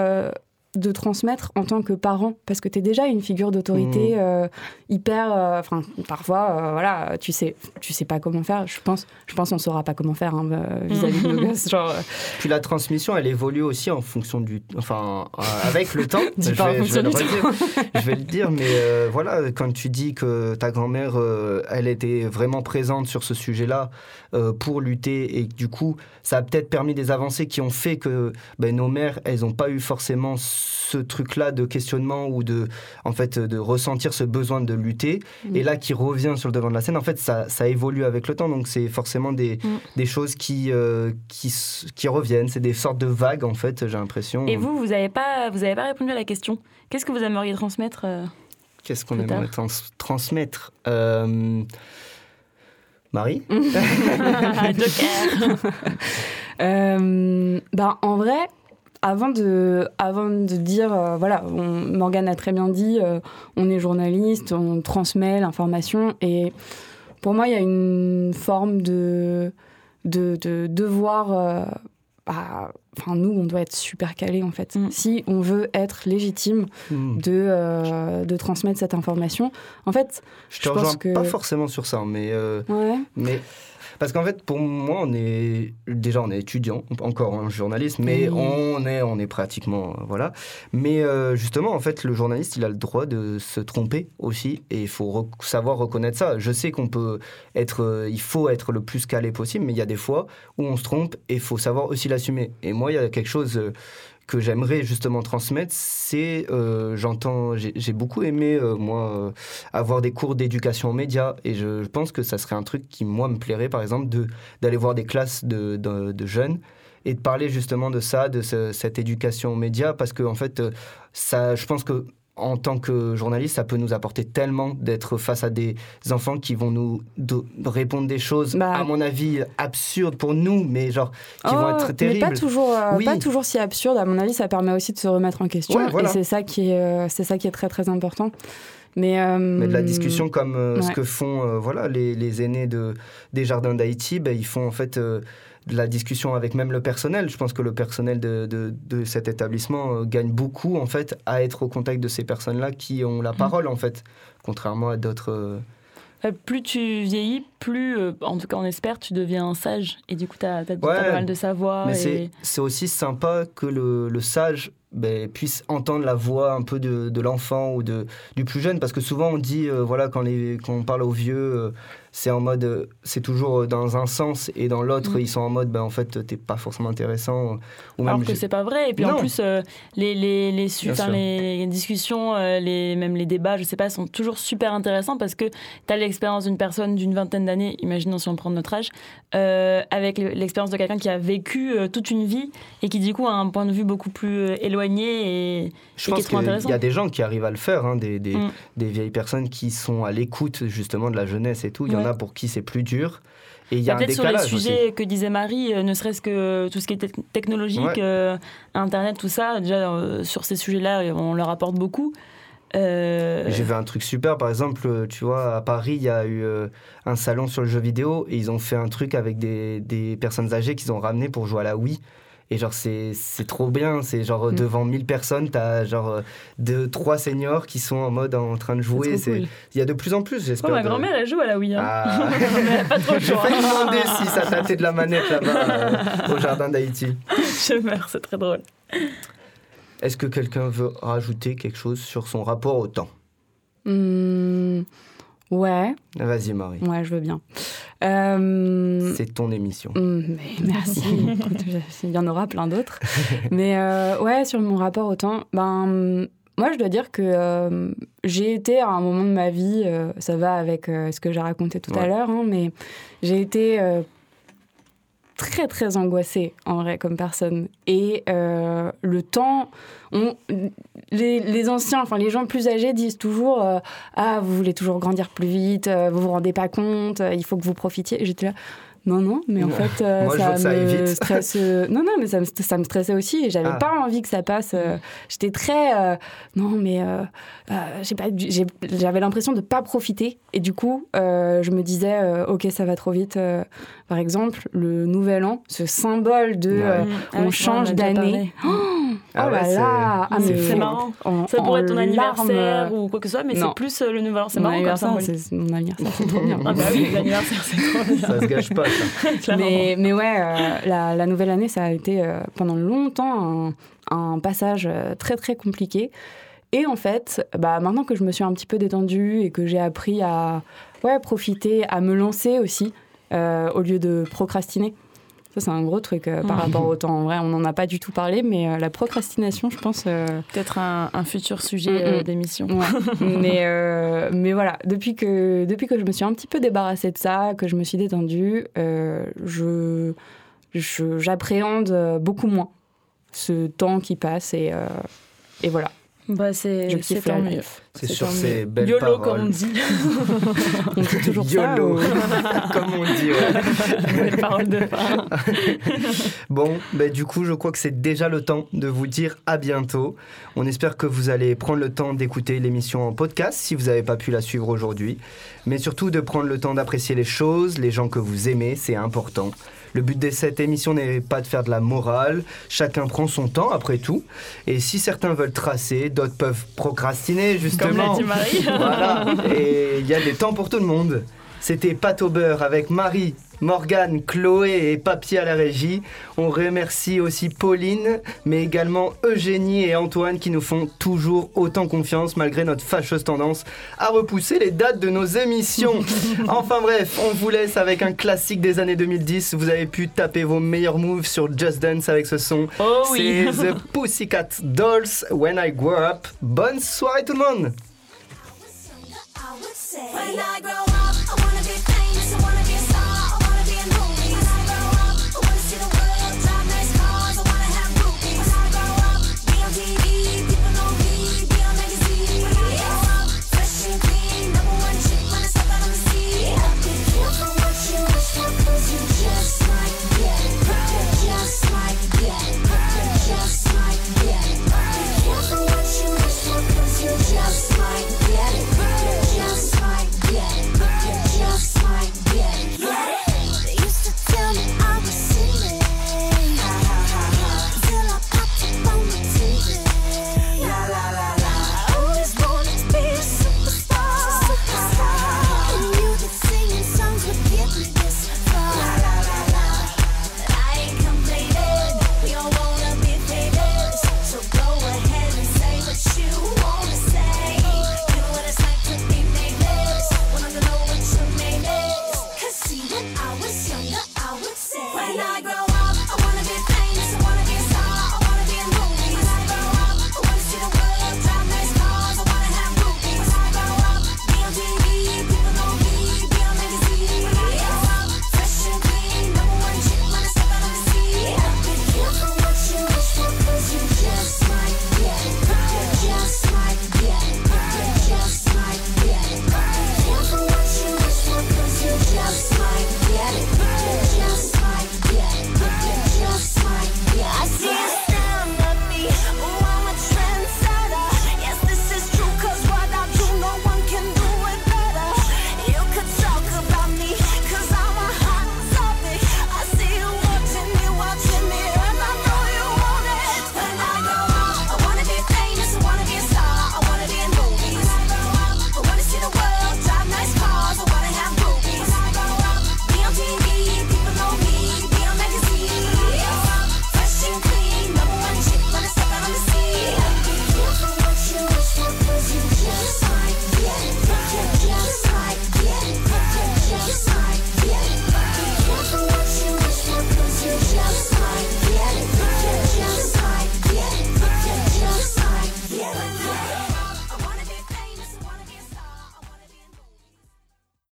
[SPEAKER 3] de transmettre en tant que parent parce que tu es déjà une figure d'autorité
[SPEAKER 9] Mmh.
[SPEAKER 3] euh, hyper euh, enfin parfois euh, voilà tu sais tu sais pas comment faire je pense je pense on saura pas comment faire hein, vis-à-vis de nos (laughs) gosses genre
[SPEAKER 9] Puis la transmission, elle évolue aussi en fonction du, enfin, avec le temps. (laughs) Je,
[SPEAKER 3] pas en
[SPEAKER 9] vais, je vais
[SPEAKER 3] fonction
[SPEAKER 9] le
[SPEAKER 3] du
[SPEAKER 9] redire. (laughs) je vais le dire, mais voilà, quand tu dis que ta grand-mère, elle était vraiment présente sur ce sujet-là pour lutter, et du coup, ça a peut-être permis des avancées qui ont fait que ben, nos mères, elles n'ont pas eu forcément ce truc-là de questionnement ou de, en fait, de ressentir ce besoin de lutter.
[SPEAKER 3] Mm.
[SPEAKER 9] Et là, qui revient sur le devant de la scène, en fait, ça, ça évolue avec le temps, donc c'est forcément des,
[SPEAKER 1] Mm.
[SPEAKER 9] des choses qui, euh, qui, qui reviennent. C'est des sortes de vagues, en fait, j'ai l'impression.
[SPEAKER 1] Et vous, vous n'avez pas, vous avez pas répondu à la question. Qu'est-ce que vous aimeriez transmettre euh,
[SPEAKER 9] Qu'est-ce qu'on aimerait trans- transmettre? Euh, Marie? (laughs) (laughs)
[SPEAKER 1] Joker.
[SPEAKER 3] Euh, ben, en vrai, avant de, avant de dire, euh, voilà, on- Morgane a très bien dit, euh, on est journaliste, on transmet l'information. Et pour moi, il y a une forme de, de, de devoir. euh, bah, Enfin, nous, on doit être super calés, en fait. Si on veut être légitime
[SPEAKER 9] Mm.
[SPEAKER 3] de, euh, de transmettre cette information, en fait,
[SPEAKER 9] Je te
[SPEAKER 3] pense
[SPEAKER 9] rejoins
[SPEAKER 3] que...
[SPEAKER 9] pas forcément sur ça, mais. euh,
[SPEAKER 3] Ouais.
[SPEAKER 9] mais parce qu'en fait, pour moi, on est déjà on est étudiant, encore un journaliste, mais on est on est pratiquement euh, voilà. Mais euh, justement, en fait, le journaliste, il a le droit de se tromper aussi, et il faut rec- savoir reconnaître ça. Je sais qu'on peut être, euh, il faut être le plus calé possible, mais il y a des fois où on se trompe, et il faut savoir aussi l'assumer. Et moi, il y a quelque chose. euh, que j'aimerais justement transmettre, c'est, euh, j'entends, j'ai beaucoup aimé, euh, moi, euh, avoir des cours d'éducation aux médias, et je, pense que ça serait un truc qui, moi, me plairait, par exemple, d'aller voir des classes de, de- jeunes et de parler justement de ça, de ce- cette éducation aux médias, parce que, en fait, ça, je pense que en tant que journaliste, ça peut nous apporter tellement d'être face à des enfants qui vont nous répondre des choses, à mon avis, absurdes pour nous, mais genre, qui vont
[SPEAKER 3] Bah. Oh,
[SPEAKER 9] être terribles.
[SPEAKER 3] Mais pas toujours, euh,
[SPEAKER 9] Oui.
[SPEAKER 3] pas toujours si absurde. À mon avis, ça permet aussi de se remettre en question.
[SPEAKER 9] Ouais, voilà.
[SPEAKER 3] Et c'est ça qui est, euh, c'est ça qui est très très important. Mais, euh,
[SPEAKER 9] Mais de la discussion comme ce que font voilà, les, les aînés de, des jardins d'Haïti, ben, ils font en fait la discussion avec même le personnel. Je pense que le personnel de, de, de cet établissement euh, gagne beaucoup en fait à être au contact de ces personnes-là qui ont
[SPEAKER 3] Mm.
[SPEAKER 9] la parole en fait, contrairement à d'autres. euh,
[SPEAKER 1] Euh, plus tu vieillis, plus, en tout cas on espère, tu deviens sage. Et du coup, tu as,
[SPEAKER 9] Ouais.
[SPEAKER 1] pas mal de savoir.
[SPEAKER 9] Mais
[SPEAKER 1] et...
[SPEAKER 9] c'est- c'est aussi sympa que le, le sage ben, puisse entendre la voix un peu de, de l'enfant ou de, du plus jeune. Parce que souvent on dit, euh, voilà, quand, les, quand on parle aux vieux, euh, c'est en mode, euh, c'est toujours euh, dans un sens et dans l'autre,
[SPEAKER 1] Mm.
[SPEAKER 9] ils sont en mode, ben, en fait, t'es pas forcément intéressant. Ou même
[SPEAKER 1] Alors que c'est pas vrai. Et puis en plus, euh, les, les, les, enfin, discussions, euh, les, même les débats, je sais pas, sont toujours super intéressants parce que tu as l'expérience d'une personne d'une vingtaine d'années, imaginons si on prend notre âge, euh, avec le- l'expérience de quelqu'un qui a vécu euh, toute une vie et qui du coup a un point de vue beaucoup plus euh, éloigné et,
[SPEAKER 9] Je
[SPEAKER 1] et qui est
[SPEAKER 9] pense
[SPEAKER 1] trop
[SPEAKER 9] qu'il
[SPEAKER 1] intéressant.
[SPEAKER 9] y a des gens qui arrivent à le faire, hein, des, des,
[SPEAKER 1] Mm.
[SPEAKER 9] des vieilles personnes qui sont à l'écoute justement de la jeunesse et tout. Il y en
[SPEAKER 1] Ouais.
[SPEAKER 9] A pour qui c'est plus dur. Et il y a
[SPEAKER 1] Bah,
[SPEAKER 9] un
[SPEAKER 1] Peut-être sur les
[SPEAKER 9] décalage aussi.
[SPEAKER 1] sujets que disait Marie, euh, ne serait-ce que tout ce qui est tec- technologique,
[SPEAKER 9] Ouais.
[SPEAKER 1] euh, Internet, tout ça, déjà euh, sur ces sujets-là, on leur apporte beaucoup. Euh,
[SPEAKER 9] J'ai vu un truc super, par exemple, tu vois, à Paris, il y a eu un salon sur le jeu vidéo et ils ont fait un truc avec des, des personnes âgées qu'ils ont ramenées pour jouer à la Wii. Et genre, c'est c'est trop bien. C'est genre,
[SPEAKER 1] Mm.
[SPEAKER 9] devant 1000 personnes, t'as genre euh, deux, trois seniors qui sont en mode en train de jouer.
[SPEAKER 1] cool.
[SPEAKER 9] Il y a de plus en plus, j'espère.
[SPEAKER 1] Oh, ma
[SPEAKER 9] de-
[SPEAKER 1] grand-mère, elle joue à la Wii. Hein.
[SPEAKER 9] Ah. (laughs)
[SPEAKER 1] Mais elle a pas trop le
[SPEAKER 9] demander si ça tâtait de la manette là-bas euh, au (laughs) jardin d'Haïti.
[SPEAKER 1] Je meurs, c'est très drôle.
[SPEAKER 9] Est-ce que quelqu'un veut rajouter quelque chose sur son rapport au temps?
[SPEAKER 3] Hmm, ouais,
[SPEAKER 9] Vas-y, Marie.
[SPEAKER 3] ouais, je veux bien. Euh,
[SPEAKER 9] C'est ton émission.
[SPEAKER 3] Hmm, mais (laughs) merci. (laughs) Il y en aura plein d'autres. Mais euh, ouais, sur mon rapport au temps, ben, moi, je dois dire que euh, j'ai été à un moment de ma vie, ça va avec ce que j'ai raconté tout à l'heure, hein, mais j'ai été très, très angoissée, en vrai, comme personne. Et euh, le temps, on, les, les anciens, enfin les gens plus âgés disent toujours euh, Ah, vous voulez toujours grandir plus vite, euh, vous vous rendez pas compte, il faut que vous profitiez. J'étais là. Non, non, mais en fait, euh,
[SPEAKER 9] Moi,
[SPEAKER 3] ça
[SPEAKER 9] ça
[SPEAKER 3] me (laughs) stresse. non, non, mais ça me, ça me stressait aussi et j'avais
[SPEAKER 9] Ah.
[SPEAKER 3] pas envie que ça passe. J'étais très. euh, non, mais euh, j'ai pas- j'ai- j'avais l'impression de pas profiter. Et du coup, je me disais, ok, ça va trop vite. Par exemple, le nouvel an, ce symbole de.
[SPEAKER 9] Ouais.
[SPEAKER 3] euh,
[SPEAKER 1] Mm. Ah
[SPEAKER 3] on change d'année. Oh,
[SPEAKER 9] Ah
[SPEAKER 3] oh
[SPEAKER 9] ouais,
[SPEAKER 3] là
[SPEAKER 9] c'est-
[SPEAKER 3] là Ah,
[SPEAKER 9] c'est
[SPEAKER 1] marrant.
[SPEAKER 3] en-
[SPEAKER 1] Ça pourrait être ton anniversaire ou quoi que ce soit, mais c'est plus euh, le nouvel an. C'est marrant comme
[SPEAKER 3] c'est mon anniversaire, c'est trop bien.
[SPEAKER 1] Ah bah oui, l'anniversaire, c'est trop bien.
[SPEAKER 9] Ça se gâche pas, ça. (laughs)
[SPEAKER 3] Mais, mais ouais, euh, la, la nouvelle année, ça a été euh, pendant longtemps un, un passage euh, très très compliqué. Et en fait, bah, maintenant que je me suis un petit peu détendue et que j'ai appris à ouais, profiter, à me lancer aussi, euh, au lieu de procrastiner. Ça, c'est un gros truc euh, par
[SPEAKER 1] Mhm.
[SPEAKER 3] rapport au temps. En vrai, on n'en a pas du tout parlé, mais euh, la procrastination, je pense.
[SPEAKER 1] Peut-être un, un futur sujet
[SPEAKER 3] Mm, mm.
[SPEAKER 1] d'émission.
[SPEAKER 3] Ouais. (laughs) mais, mais voilà, depuis que, depuis que je me suis un petit peu débarrassée de ça, que je me suis détendue, je, j'appréhende beaucoup moins ce temps qui passe et, et voilà.
[SPEAKER 1] Bah, c'est c'est tant mieux.
[SPEAKER 9] sur ces
[SPEAKER 1] mieux.
[SPEAKER 9] belles
[SPEAKER 1] YOLO,
[SPEAKER 9] paroles.
[SPEAKER 1] comme on dit. (laughs)
[SPEAKER 3] On dit toujours ça.
[SPEAKER 9] YOLO,
[SPEAKER 3] ou- (laughs)
[SPEAKER 9] comme on dit. ouais. (laughs)
[SPEAKER 1] De fin.
[SPEAKER 9] Bon, ben du coup, je crois que c'est déjà le temps de vous dire à bientôt. On espère que vous allez prendre le temps d'écouter l'émission en podcast si vous n'avez pas pu la suivre aujourd'hui. Mais surtout de prendre le temps d'apprécier les choses, les gens que vous aimez, c'est important. Le but de cette émission n'est pas de faire de la morale, chacun prend son temps après tout. Et si certains veulent tracer, d'autres peuvent procrastiner justement.
[SPEAKER 1] Comme l'a dit Marie.
[SPEAKER 9] voilà, et il y a des temps pour tout le monde. C'était Pâte au beurre avec Marie, Morgane, Chloé et Papier à la régie. On remercie aussi Pauline, mais également Eugénie et Antoine qui nous font toujours autant confiance malgré notre fâcheuse tendance à repousser les dates de nos émissions. (laughs) enfin bref, on vous laisse avec un classique des années 2010. Vous avez pu taper vos meilleurs moves sur Just Dance avec ce son.
[SPEAKER 1] Oh oui.
[SPEAKER 9] C'est The Pussycat Dolls When I Grow Up. Bonne soirée tout le monde
[SPEAKER 10] When I grow up,